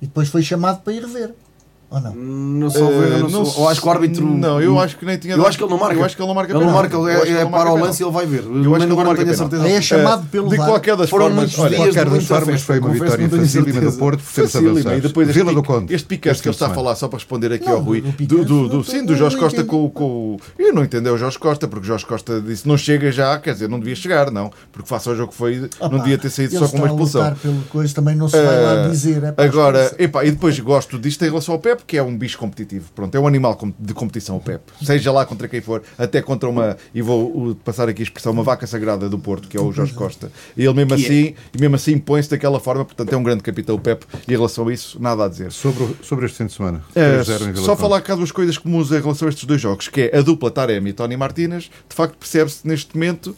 E depois foi chamado para ir ver. Ou não? Não sou ver, Eh, não não sou. Eu acho que o árbitro. Não, eu acho que nem tinha Eu dado- acho que ele não marca. Eu acho que ele não marca Ele não marca, Eu é, ele é não para o lance e ele vai ver. Eu acho que ele agora não não marca tenho a certeza. É chamado pelo de qualquer das Foram formas, olha, Qualquer das formas foi uma vitória não facílima do. Porto. Temos Facílima. avançado. E depois este, Vila do Conde. este este que ele está a falar, só para responder aqui Não, ao Rui, do não- sim, não do Jorge. Costa com, com o. Eu não entendeu o Jorge Costa, porque o Jorge Costa disse não chega já, quer dizer, não devia chegar, não, porque face ao jogo que foi, não Opa, devia ter saído só com uma está a expulsão. lutar pelo coisa, também não se vai lá Eh, dizer. é Agora, e depois gosto disto em relação ao Pep, que é um bicho competitivo. Pronto, é um animal de competição o Pep. Seja lá contra quem for, até contra uma, e vou passar aqui a expressão, uma vaca sagrada do Porto, que é o Jorge Costa. E ele mesmo Que é. assim, e mesmo assim impõe-se daquela forma, portanto é um grande capitão o Pep, e em relação a isso, nada a dizer. Sobre, o- sobre este fim de semana. É, 3-0 em Vila só falar cá duas coisas comuns em relação a estes dois jogos, que é a dupla Taremi e Tony Martínez. De facto, percebe-se neste momento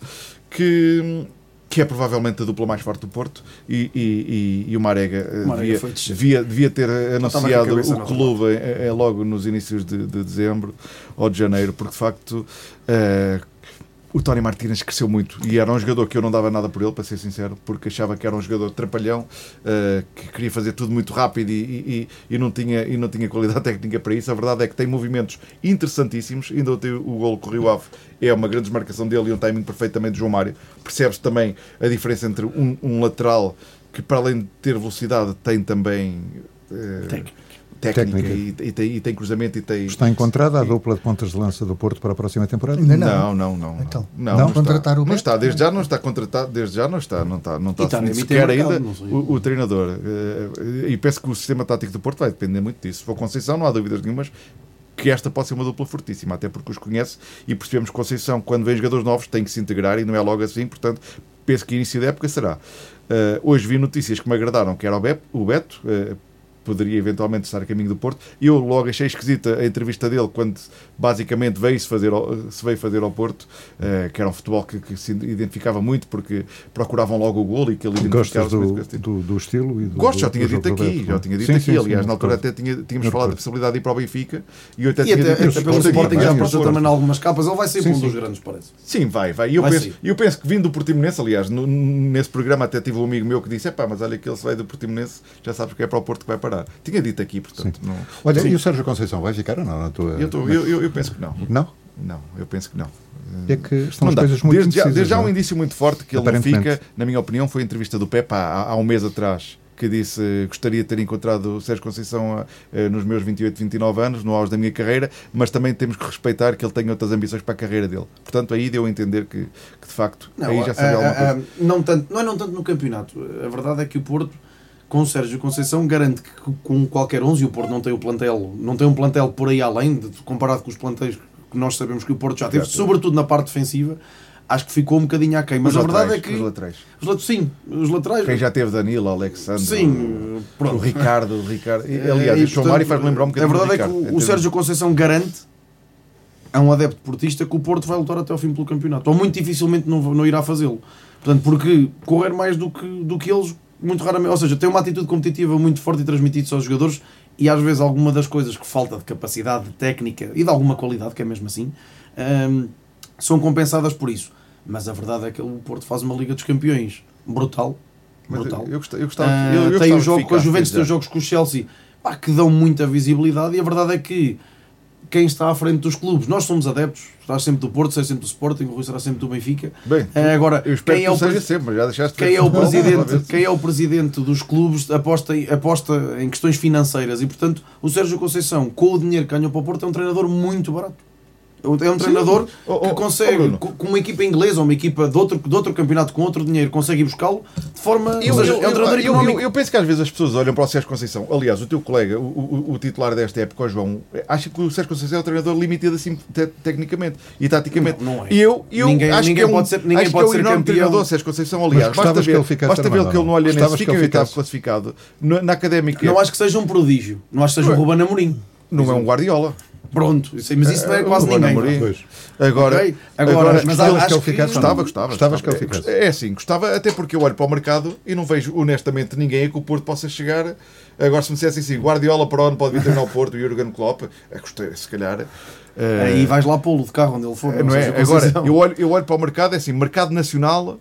que, que é provavelmente a dupla mais forte do Porto e, e, e, e o Marega, eh, Marega descer. devia, ter anunciado o clube é, é logo nos inícios de, de dezembro ou de janeiro, porque de facto. eh, o Tony Martínez cresceu muito e era um jogador que eu não dava nada por ele, para ser sincero, porque achava que era um jogador trapalhão, eh, que queria fazer tudo muito rápido e, e- e- não tinha, e não tinha qualidade [laughs] técnica para isso. A verdade é que tem movimentos interessantíssimos. Ainda ontem o gol o Rio Ave é uma grande desmarcação dele e um timing perfeito também de João Mário. Percebe-se também a diferença entre um, um lateral que, para além de ter velocidade, tem também. eh, Técnica. técnica. E, e tem, e tem cruzamento e tem. Está encontrada a dupla de pontas de lança do Porto para a próxima temporada? Não. Não, não, não. não. Então, não, não não contratar está. o Não está, desde já não está contratado, desde já não está, não está, não está está definido sequer mercado, ainda o, o treinador. Eh, E penso que o sistema tático do Porto vai depender muito disso. Se for Conceição, não há dúvidas nenhumas que esta pode ser uma dupla fortíssima, até porque os conhece e percebemos que Conceição, quando vem jogadores novos, tem que se integrar e não é logo assim, portanto, penso que início da época será. Eh, hoje vi notícias que me agradaram, que era o, Bep, o Beto, eh, poderia eventualmente estar a caminho do Porto. E eu logo achei esquisita a entrevista dele quando basicamente veio -se, fazer se veio fazer ao Porto, eh, que era um futebol que, que se identificava muito porque procuravam logo o golo e que ele identificava do, do, do estilo e do Gosto, já tinha dito aqui, já tinha dito Sim, aqui. sim, sim, Aliás, não na altura até tinha, tínhamos Não falado da possibilidade de ir para o Benfica e eu até E tinha até, dito até pelo Sporting já gosto. também em algumas capas. Ele vai ser Sim, um sim. dos grandes, parece. Sim, vai, vai. E eu, Vai penso, sair. eu penso que vindo do Portimonense, aliás, no- nesse programa até tive um amigo meu que disse: é pá, mas olha que ele se vai do Portimonense, já sabes que é para o Porto que vai parar. Tinha dito aqui, portanto. Não, Olha, Sim. e o Sérgio Conceição vai ficar ou não? Na tua... eu, tô- eu, eu, eu penso que não. Não? Não, eu penso que não. É que estão Não coisas muito desde, já, desde já um é? indício muito forte que ele não fica, na minha opinião, foi a entrevista do Pepe há, há um mês atrás, que disse eh, gostaria de ter encontrado o Sérgio Conceição eh, nos meus 28, 29 anos, no auge da minha carreira, mas também temos que respeitar que ele tem outras ambições para a carreira dele. Portanto, aí deu a entender que, que, de facto, Não, aí já a- sabia alguma a- coisa. a- não, tanto, não é não tanto no campeonato. A verdade é que o Porto, com o Sérgio Conceição, garante que com qualquer 11, e o Porto não tem o plantel, não tem um plantel por aí além, de- comparado com os plantéis que nós sabemos que o Porto já teve, sobretudo na parte defensiva, acho que ficou um bocadinho aquém. Mas Os a verdade é que. Os laterais. Os sim, os laterais. Quem já teve Danilo, Alexandre, Sim, o pronto. Ricardo, o Ricardo. E, Eh, Aliás, e, o João Mário portanto, faz lembrar um bocadinho A verdade é que o, o termos- Sérgio Conceição garante a um adepto portista que o Porto vai lutar até ao fim pelo campeonato. Ou muito dificilmente não, não irá fazê-lo. Portanto, porque correr mais do que, do que eles, muito raramente. Ou seja, tem uma atitude competitiva muito forte e transmitida aos jogadores. E às vezes alguma das coisas que falta de capacidade, de técnica e de alguma qualidade, que é mesmo assim, hum, são compensadas por isso. Mas a verdade é que o Porto faz uma Liga dos Campeões brutal. Brutal. eu, gostava, eu gostava, Ah, eu, eu tem gostava o jogo com a Juventus, tem os jogos com o Chelsea, pá, que dão muita visibilidade e a verdade é que quem está à frente dos clubes, nós somos adeptos, estás sempre do Porto, sei sempre do Sporting, o Rui será sempre do Benfica. Bem, Ah, agora, eu espero quem que é, o seja sempre, já deixaste de quem é o presidente, quem é o presidente dos clubes aposta, aposta em questões financeiras e portanto o Sérgio Conceição com o dinheiro que ganhou para o Porto é um treinador muito barato. É um treinador Oh, oh, que oh, consegue, co- com uma equipa inglesa ou uma equipa de outro, de outro campeonato com outro dinheiro, consegue buscá-lo de forma. Eu, seja, eu- é um treinador eu- eu- eu penso que às vezes as pessoas olham para o Sérgio Conceição. Aliás, o teu colega, o, o- o titular desta época, o João, acha que o Sérgio Conceição é um treinador limitado assim te- tecnicamente e taticamente. Não, não é. E eu, eu Ninguém- acho ninguém que é um, pode ser- ninguém que pode é um ser campeão. treinador, Sérgio Conceição. Aliás, basta que ver, ele ficasse, basta ver que ele no Olhanense Gostavas fica que ele oitavo classificado. Na, na Académica Não acho que seja um prodígio, não acho que seja Não um é. Ruben Amorim. não é um Guardiola. Pronto, isso- mas isso não é quase ninguém. Agora, Ok? Agora, mas acho que ele ficasse não? Gostava, gostava. Gostavas que ele ficasse? É assim, gostava, até porque eu olho para o mercado e não vejo honestamente ninguém a que o Porto possa chegar. Agora, se me dissessem assim, Guardiola para onde pode vir treinar o Porto, o Jurgen Klopp, é, gostei, se calhar. eh, Aí vais lá pô-lo de carro onde ele for. não é? seja, Agora, eu olho, eu olho para o mercado, é assim, mercado nacional.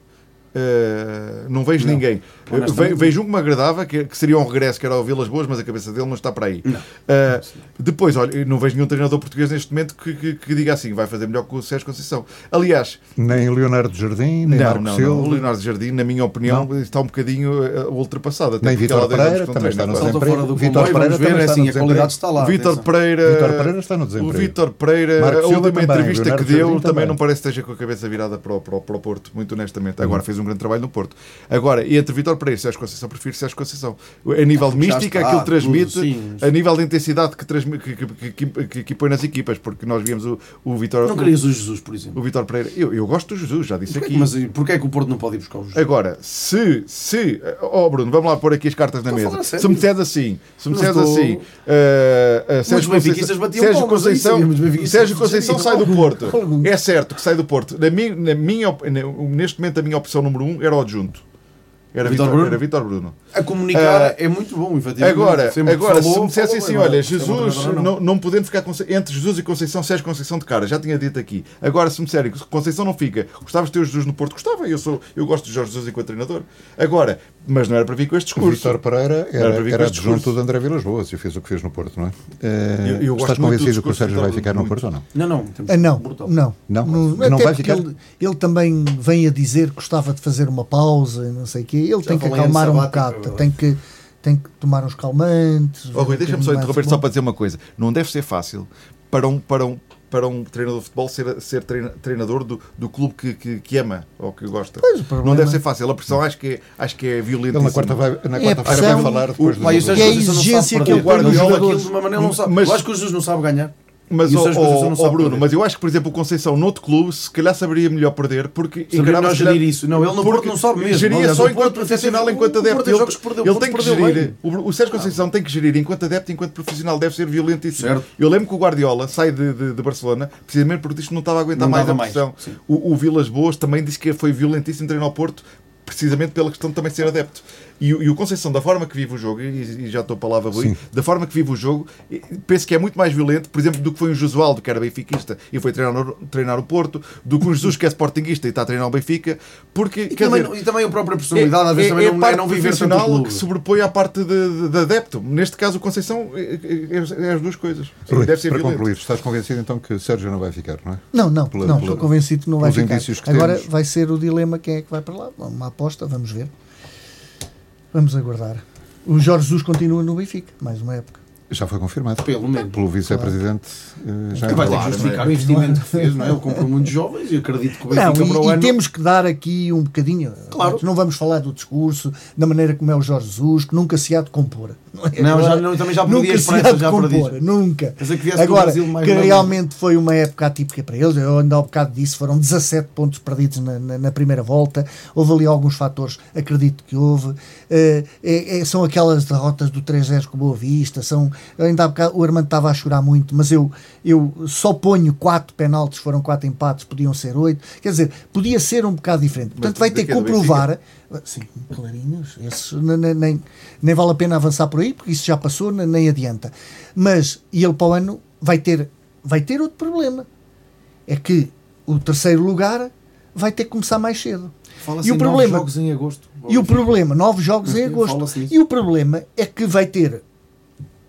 Eh, não vejo Não. ninguém. Honestamente, ve- vejo um que me agradava, que, que seria um regresso, que era o Vilas Boas, mas a cabeça dele não está para aí. Não. Eh, depois, olha, não vejo nenhum treinador português neste momento que, que- que diga assim, vai fazer melhor que o Sérgio Conceição. Aliás, Nem Leonardo Jardim, nem não, Marco não, Silva. não. O Leonardo Jardim, na minha opinião, está um bocadinho eh, ultrapassado. até Nem anos Pereira também está no desemprego. comboio, Pereira ver, também é está assim, no a desemprego. qualidade está lá. Atenção. Pereira, Pereira está no o desemprego. Vítor Pereira, Marco a última também, entrevista Leonardo que deu também não parece que esteja com a cabeça virada para o, para o- para o Porto, muito honestamente. Agora fez um grande trabalho no Porto. Agora, entre Vítor Pereira e Sérgio Conceição, prefiro Sérgio Conceição. A nível de mística, aquilo transmite, tudo, sim. a nível de intensidade que, transmite, que, que, que, que, põe nas equipas, porque nós víamos o, o Vítor Não querias o Jesus, por exemplo. o Vítor Pereira. Eu, eu gosto do Jesus, já disse Porquê- aqui. Mas porquê é que o Porto não pode ir buscar o Jesus? Agora, se, se, oh Bruno, vamos lá pôr aqui as cartas na Estou mesa. Se me disseres assim, se me disseres estou- assim, uh, uh, Sérgio benfiquistas Conceição, batiam Sérgio palmas, Conceição, Sérgio Conceição sai do Porto. É certo que sai do Porto. Na minha, na minha, neste momento, a minha opção número um era o adjunto. Era Vítor Vítor Bruno? era Vítor Bruno. A comunicar Ah, é muito bom, efetivamente. Agora, Sempre agora falou, se me dissessem falou, assim, olha, é Jesus, não, não podendo ficar com, entre Jesus e Conceição, Sérgio Conceição de cara, já tinha dito aqui. Agora, se me disserem que Conceição não fica, gostavas de ter o Jesus no Porto? Gostava, eu, sou, eu gosto de Jorge Jesus enquanto treinador. Agora, mas não era para vir com este discurso. Vítor Pereira Era era, para vir com era este adjunto discurso. de André Vilas Boas e fez o que fez no Porto, não é? Eh, Eu- eu Estás convencido que o Sérgio vai ficar no. Porto ou não? Não, não. Temos Ah, não, não, Não? Não, Não vai porque ficar? Ele, ele também vem a dizer que gostava de fazer uma pausa e não sei o quê. Ele tem que acalmar um é bocado, tem que, tem que tomar uns calmantes. Oh, Rui, um deixa-me só interromper só para dizer uma coisa. Não deve ser fácil para um, para um, para um treinador de futebol ser, ser treina- treinador do, do clube que, que, que ama ou que gosta. Pois, o problema- Não deve ser fácil. A pressão acho que é, acho que é violenta. Na quarta vai- na É a quarta-feira vai pressão, falar depois o do Sérgio E a Conceição não exigência que ele Guardiola jogadores. aquilo de uma maneira não sabe. Mas- Eu acho que o Jesus não sabe ganhar. Mas, o ó Sérgio Conceição ó, não ó, sabe Bruno, mas eu acho que, por exemplo, o Conceição noutro clube se calhar saberia melhor perder porque Saberia calhar- gerir isso. Não, ele no Porto não sabe mesmo. Geria Aliás, só enquanto profissional, enquanto adepto. Ele, perdeu, ele tem que gerir. O, o Sérgio Conceição tem que gerir enquanto adepto, enquanto profissional, deve ser violentíssimo. Certo. Eu lembro que o Guardiola sai de, de, de Barcelona precisamente porque que não estava a aguentar Não mais a pressão. O, o Vilas Boas também disse que foi violentíssimo treinar ao Porto precisamente pela questão de também ser adepto. E, o- e o Conceição, da forma que vive o jogo, e, e já estou a palavra, Rui, Sim. da forma que vive o jogo, penso que é muito mais violento, por exemplo, do que foi o Josualdo, que era benfiquista e foi treinar, no- treinar o Porto, do que o Jesus, que é sportinguista e está a treinar o Benfica, porque, E também, dizer, e também a própria personalidade, às vezes também a não, é parte não viver tanto que sobrepõe à parte de, de- de adepto. Neste caso, o Conceição é, é- é as duas coisas. Rui, deve ser para violento. concluir, estás convencido então que Sérgio não vai ficar, não é? Não, não, Pela- não, pela- estou convencido que não vai ficar. Agora temos. vai ser o dilema quem é que vai para lá. Uma aposta, vamos ver. Vamos aguardar. O Jorge Jesus continua no Benfica, mais uma época. Já foi confirmado. Pelo menos. Pelo vice-presidente. eh, Já E vai ter Claro, que justificar é? o investimento que fez, não é? [laughs] Ele comprou muitos jovens e acredito que o Não, Benfica para o e, e ano... temos que dar aqui um bocadinho. Claro. Não vamos falar do discurso, da maneira como é o Jorge Jesus, que nunca se há de compor. Não, é? Não, já- não, também já perdi a esperança, já perdi. nunca. Mas é que Agora, Brasil mais que grande. realmente foi uma época atípica para eles, eu ainda há bocado disse, foram 17 pontos perdidos na, na- na primeira volta, houve ali alguns fatores, acredito que houve, Eh, é- é- são aquelas derrotas do 3-0 com o Boa Vista, são, ainda há bocado, o Armando estava a chorar muito, mas eu, eu só ponho 4 penaltis, foram 4 empates, podiam ser 8, quer dizer, podia ser um bocado diferente, portanto vai ter que comprovar, sim, clarinhos, esses, ne- ne- nem, nem vale a pena avançar por aí, porque isso já passou, ne- nem adianta, mas, e ele para o ano vai ter, vai ter outro problema, é que o terceiro lugar vai ter que começar mais cedo. Fala-se E o em problema- novos jogos em agosto. E o problema, nove jogos em agosto. E o problema é que vai ter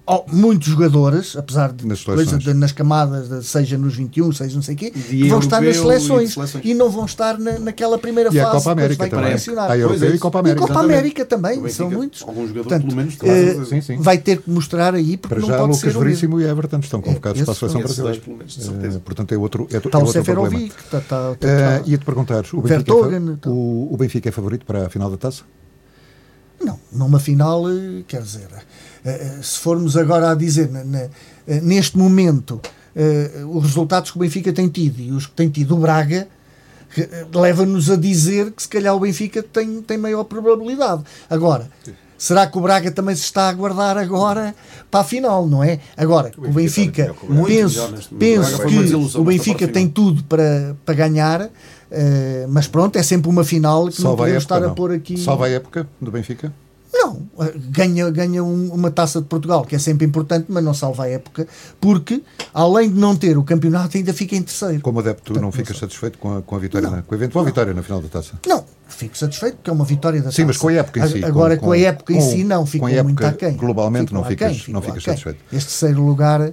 ó, muitos jogadores, apesar de Nas coisa de- nas camadas, de- seja nos 21, seja não sei o quê, vão estar nas e seleções seleções. e não vão estar na, naquela primeira E a fase. Copa depois América vai também. condicionar. A é e isso. Copa E América. Copa Exatamente. América também, são muitos. Alguns jogadores, Portanto, pelo menos, estão Sim, sim. vai ter que mostrar aí porque Para não já, pode Lucas ser. Veríssimo e Everton estão convocados É, para a seleção esses brasileira. dois. Eh, portanto, é outro, é, Está é o outro problema. Seferovic, está, está, está, Eh, Ia-te perguntar, Benfica, é o, o Benfica é favorito para a final da taça? Não, numa final, eh, quer dizer, eh, eh, se formos agora a dizer neste momento os resultados que o Benfica tem tido e os que tem tido o Braga, leva-nos a dizer que se calhar o Benfica tem, tem maior probabilidade. Agora, será que o Braga também se está a guardar agora para a final, não é? Agora, o Benfica Benfica, muito melhor penso, neste. O penso que o Benfica tem tudo para, para ganhar, eh, mas pronto, é sempre uma final que não Salva a podemos época, estar a não? pôr aqui. Salva a época do Benfica? Não, eh, ganha, ganha um- uma taça de Portugal, que é sempre importante, mas não salva a época, porque além de não ter o campeonato, ainda fica em terceiro. Como adepto, tu Portanto, não não ficas satisfeito com a, com a vitória, Não. na- com a eventual vitória na final da taça? Não, fico satisfeito porque é uma vitória da Sim, mas taça. com a época em si, Agora, com- com, a época em si, não, fico muito aquém. globalmente, Fico não aquém, ficas- fico não ficas aquém. satisfeito. Este terceiro lugar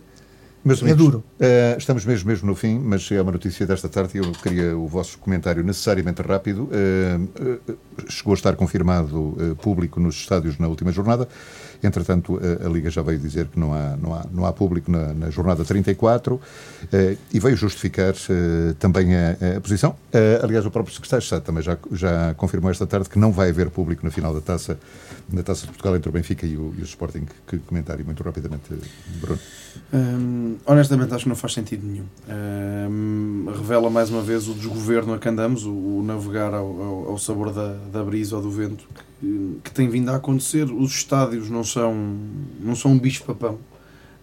Meus É amigos, duro. eh, estamos mesmo, mesmo no fim, mas é uma notícia desta tarde e eu queria o vosso comentário necessariamente rápido. Eh, eh, chegou a estar confirmado público nos estádios na última jornada. Entretanto, a Liga já veio dizer que não há, não há, não há público na, na jornada 34 eh, e veio justificar também a, a posição. Aliás, o próprio secretário de Estado também já, já confirmou esta tarde que não vai haver público na final da taça, na taça de Portugal entre o Benfica e o, e o Sporting. Que comentário muito rapidamente, Bruno. Hum, honestamente, acho que não faz sentido nenhum. Hum, revela mais uma vez o desgoverno a que andamos, o, o navegar ao, ao- ao sabor da, da brisa ou do vento que, que tem vindo a acontecer. Os estádios não são, não são um bicho-papão.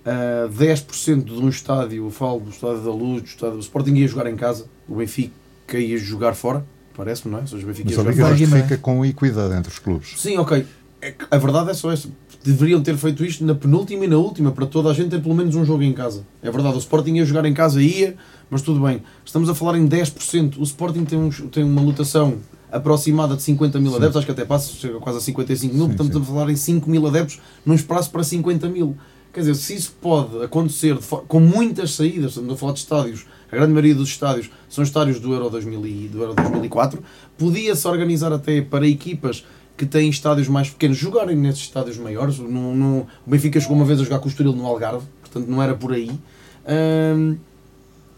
Uh, 10% de um estádio, eu falo do estádio da Luz, do estádio do Sporting, ia jogar em casa, o Benfica ia jogar fora, parece-me, não é? Ou seja, o Benfica Mas ia a jogar Liga fora. Vai, não é? justifica com equidade entre os clubes. Sim, ok. É que a verdade é só essa. Deveriam ter feito isto na penúltima e na última, para toda a gente ter pelo menos um jogo em casa. É verdade, o Sporting ia jogar em casa, ia, mas tudo bem. Estamos a falar em 10%. O Sporting tem, uns- tem uma lotação aproximada de 50 mil adeptos, acho que até passa, chega quase a 55 mil, Sim, portanto sim. estamos a falar em 5 mil adeptos num espaço para 50 mil. Quer dizer, se isso pode acontecer com muitas saídas, estamos a falar de estádios, a grande maioria dos estádios são estádios do Euro, 2000 e- do Euro 2004, podia-se organizar até para equipas que têm estádios mais pequenos jogarem nesses estádios maiores. No, o Benfica chegou uma vez a jogar com o Estoril no Algarve, portanto não era por aí. Ahm,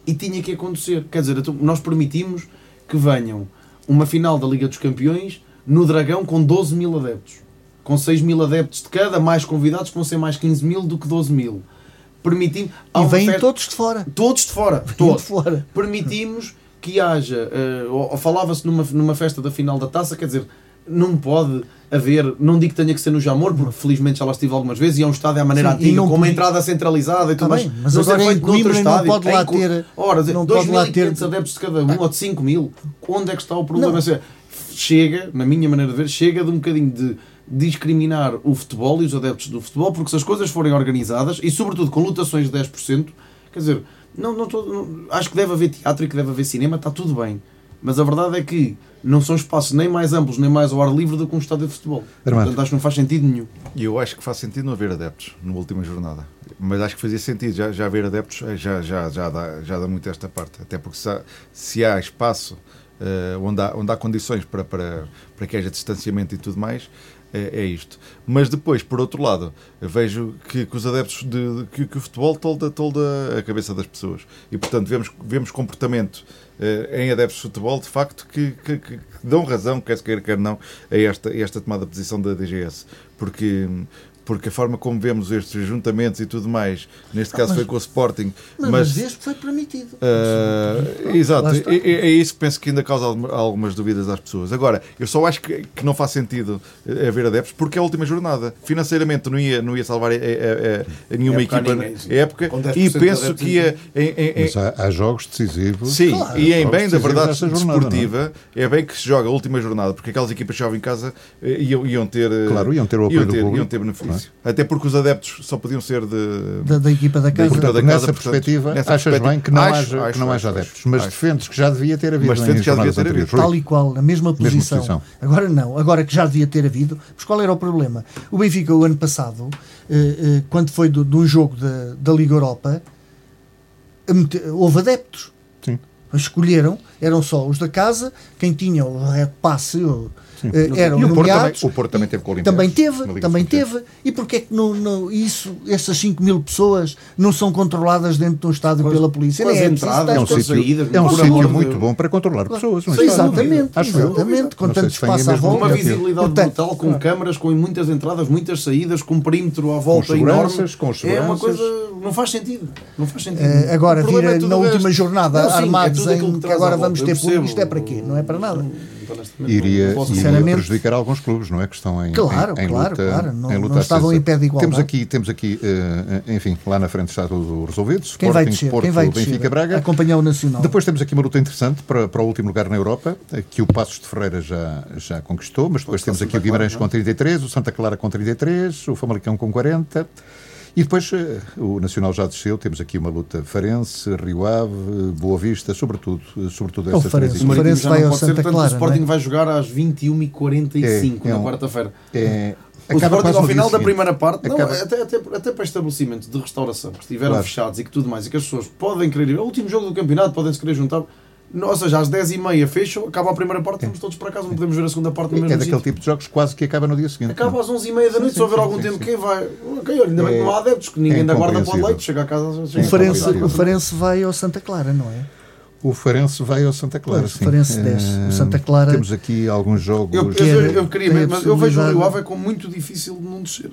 e tinha que acontecer. Quer dizer, então, nós permitimos que venham uma final da Liga dos Campeões no Dragão com 12 mil adeptos. Com 6 mil adeptos de cada, mais convidados, que vão ser mais 15 mil do que 12 mil. Permitimos. e vêm festa- todos de fora. todos de fora. Vêm de Todos fora. permitimos que haja, eh, ou, ou falava-se numa, numa festa da final da taça, quer dizer, não pode haver, não digo que tenha que ser no Jamor, porque felizmente já lá estive algumas vezes e é um estádio à maneira Sim, antiga, não com uma entrada centralizada e tudo Tá mais. bem, mas não agora em Coimbra não estádio, pode lá em ter- Ora, não pode lá 2.500 ter- adeptos de cada um, ou de 5 mil. Onde é que está o problema? Não. Chega, na minha maneira de ver, chega de um bocadinho de discriminar o futebol e os adeptos do futebol, porque se as coisas forem organizadas, e sobretudo com lotações de 10%, quer dizer, não, não tô- não- acho que deve haver teatro e que deve haver cinema, está tudo bem. Mas a verdade é que não são espaços nem mais amplos nem mais ao ar livre do que um estádio de futebol. Armando. Portanto, acho que não faz sentido nenhum. E eu acho que faz sentido não haver adeptos na última jornada. Mas acho que fazia sentido já, já haver adeptos, eh, já, já, já, dá, já dá muito esta parte. Até porque se há, se há espaço eh, onde, há, onde há condições para, para, para que haja distanciamento e tudo mais, é, é isto. Mas depois, por outro lado, vejo que, que os adeptos de, de- que, que o futebol tolda, tolda a cabeça das pessoas. E portanto vemos, vemos comportamento eh, em adeptos de futebol, de facto, que, que- que dão razão, quer se queira, quer não, a esta, a esta tomada de posição da DGS. Porque, porque a forma como vemos estes juntamentos e tudo mais, neste caso mas- Ah, foi com o Sporting, Mas, mas. mas este foi permitido. Uh, Lá exato, é, é- é isso que penso que ainda causa alguma- algumas dúvidas às pessoas. Agora, eu só acho que, que não faz sentido eh, haver adeptos porque é a última jornada. Financeiramente não ia, não ia salvar a, a- a- a nenhuma equipa na época Com 10% e penso que ia em, em- em- Mas há, há jogos decisivos. Sim, Claro. e, em jogos bem da verdade desta jornada, desportiva, é? bem que se joga a última jornada, porque aquelas equipas que jogavam em casa eh, iam, iam ter. eh, Claro, iam ter o apoio iam do ter, público, iam ter benefício. Até porque os adeptos só podiam ser de. Da, da equipa da casa. equipa da Nessa casa, portanto, perspectiva, nessa achas perspectiva, bem que não acho, haja, acho, que não haja acho, adeptos, mas acho. defendes que já devia ter havido Mas em defendes que já devia ter anteriores. havido. Tal e qual, na mesma Mesma posição. posição. Agora não, agora que já devia ter havido. Mas qual era o problema? O Benfica, o ano passado, eh, eh, quando foi de um jogo da- da Liga Europa, houve adeptos. Sim. Escolheram, eram só os da casa, quem tinha o red passe o- eh, eram E o Porto, também, nomeados. o Porto também teve com o Olympiacos Também teve, também teve. E porquê é que não, não- isso, essas 5 mil pessoas não são controladas dentro de um estádio Com pela polícia? com as Nem é estar- É um com sítio, saídas, é um por sítio de muito bom para controlar pessoas. é? Sim, exatamente, Acho eu. exatamente, com tanto espaço à volta. Uma visibilidade Portanto, brutal, com câmaras, com muitas entradas, muitas saídas, com um perímetro à volta seguranças, enorme. com É uma coisa. Não faz sentido. Não faz sentido. Eh, agora, vir é na última jornada Não, sim, é armados tudo aquilo em que agora vamos ter público, isto é para quê? Não é para nada. Iria, posso iria prejudicar alguns clubes, não é? Que estão em, Claro, em, em claro, luta, claro. Não- em luta não estavam em pé de igualdade. Temos aqui, temos aqui eh, enfim, lá na frente está tudo resolvido. Quem vai Sporting, descer? Porto, Quem vai Benfica, descer? Braga. Acompanhar o Nacional. Depois temos aqui uma luta interessante para, para o último lugar na Europa, eh, que o Passos de Ferreira já, já conquistou, mas depois temos aqui o Guimarães Clara, com 33, o Santa Clara com 33, o Famalicão com 40. E depois eh, o Nacional já desceu, temos aqui uma luta Farense, Rio Ave, Boa Vista, sobretudo, eh, sobretudo É o essas Farense. três O Farense vai não ao pode ser, Santa portanto, Clara, O Sporting não é? vai jogar às 21h45 É, é na um- quarta-feira. É, O acaba Sporting ao final da primeira parte, não, Acaba- até, até, até para estabelecimentos de restauração que estiveram Claro. fechados e que tudo mais, e que as pessoas podem querer ir. É o último jogo do campeonato, podem-se querer juntar. Ou seja, às 10h30 fecham, acaba a primeira parte, vamos todos para casa, não podemos ver a segunda parte no É mesmo daquele sítio. tipo de jogos quase que acaba no dia seguinte. Acaba não é? às 11h30 da noite, se houver algum sim, tempo, sim. quem vai? Ok, olha, ainda bem que não há adeptos, que ninguém é da guarda para o leite, chega a casa. O chega a Farense, o Farense vai ao Santa Clara, não é? O Farense vai ao Santa Clara. Pois, o sim. Farense desce. O Santa Clara- Temos aqui alguns jogos. Eu, eu, eu, eu queria, mas eu vejo o Rio Ave como muito difícil de não descer.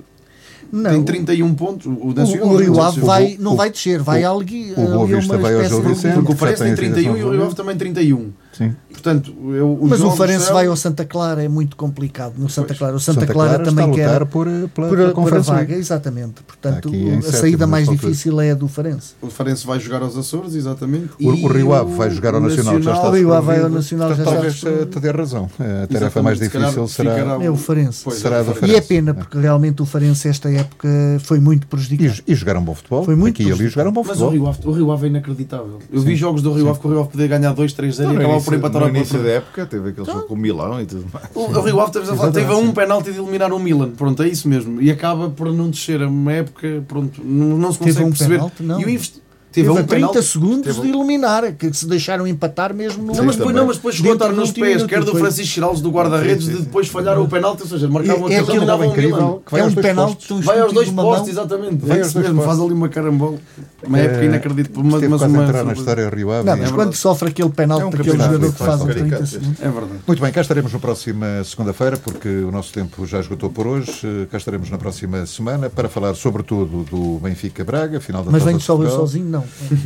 Não. Tem 31 pontos. O, o, O, Nacional o Rio não Ave vai, o- não o- vai descer, vai o- ali, o Boa Vista uma vai ao espécie Gil de-. Porque o Farense tem tem a 31 e o Rio Ave também 31. Sim. Portanto, eu, Mas o Farense são- vai ao Santa Clara, é muito complicado no Santa. Clara. O Santa, Santa Clara, Clara também está a quer por, pela, por, pela por a vaga, exatamente. Portanto, aqui em a saída mais altura. difícil é a do Farense. O Farense vai jogar aos Açores, exatamente. O- o Rio Ave vai jogar ao Nacional, já está O Rio Ave vai ao. Nacional, já Portanto, está talvez eh, te dê razão. A tarefa mais difícil será. ficará- É o Farense. Pois, Será é o Farense. E é pena, porque realmente o Farense esta época foi muito prejudicado. E, e jogaram bom futebol. Foi muito aqui e ali jogaram bom Mas o futebol. Rio, Ave, o Rio Ave é inacreditável. Eu vi jogos do Rio Ave que o Rio Ave podia ganhar 2, 3 0 e acabava início, por empatar no início da época teve aquele jogo com o Milão e tudo mais. O, o Rio Ave teve, a falar, teve um penalti de eliminar o Milan. Pronto, é isso mesmo. E acaba por não descer. É uma época, pronto, não, não se Teve consegue um perceber. penalti, não. E o investi- Teve, um 30 penalti. segundos Teve um- de eliminar, que se deixaram empatar mesmo no Não, mas depois, não, mas depois do nos pés, minuto, quer do. Francisco Giraldes do guarda-redes, de depois falhar o penalti, ou seja, marcavam É- é aquele aquele eliminavam gol o Milan. incrível que vai é aos um dois penalti postos. tão Vai aos dois postos, exatamente. Vai é aos mesmo, faz ali uma carambola. Uma época Eh, inacreditável. Mas, uma, entrar na história Rio Ave. Não, mas É quando sofre aquele penalti É um campeonato, jogador que faz faz os caricato. 30 segundos. É verdade. Muito bem, cá estaremos na próxima segunda-feira, porque o nosso tempo já esgotou por hoje. Cá estaremos na próxima semana para falar, sobretudo, do Benfica Braga, final da Mas venho só eu sozinho, não.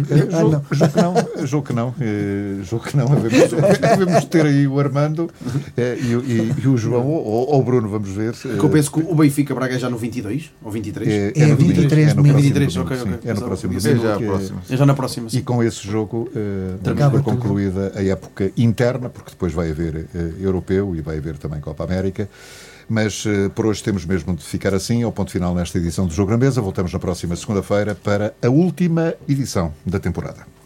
Eh, Ah, Julgo, não. julgo que não, julgo que não, eh, julgo que não. Havemos, havemos de ter aí o Armando eh, e, o- e- e o João ou, ou o Bruno, vamos ver. Que eu penso que o Benfica Braga é já no 22 ou 23. É, É no domingo, 23 é no domingo. próximo 23, domingo, ok, sim, ok. É no próximo É domingo. já a que é- próxima. É já na próxima. E sim. com esse jogo eh, Acaba por tudo. concluída a época interna, porque depois vai haver eh, europeu e vai haver também Copa América. Mas eh, por hoje temos mesmo de ficar assim, ao ponto final nesta edição do Jogo na Mesa. Voltamos na próxima segunda-feira para a última edição da temporada.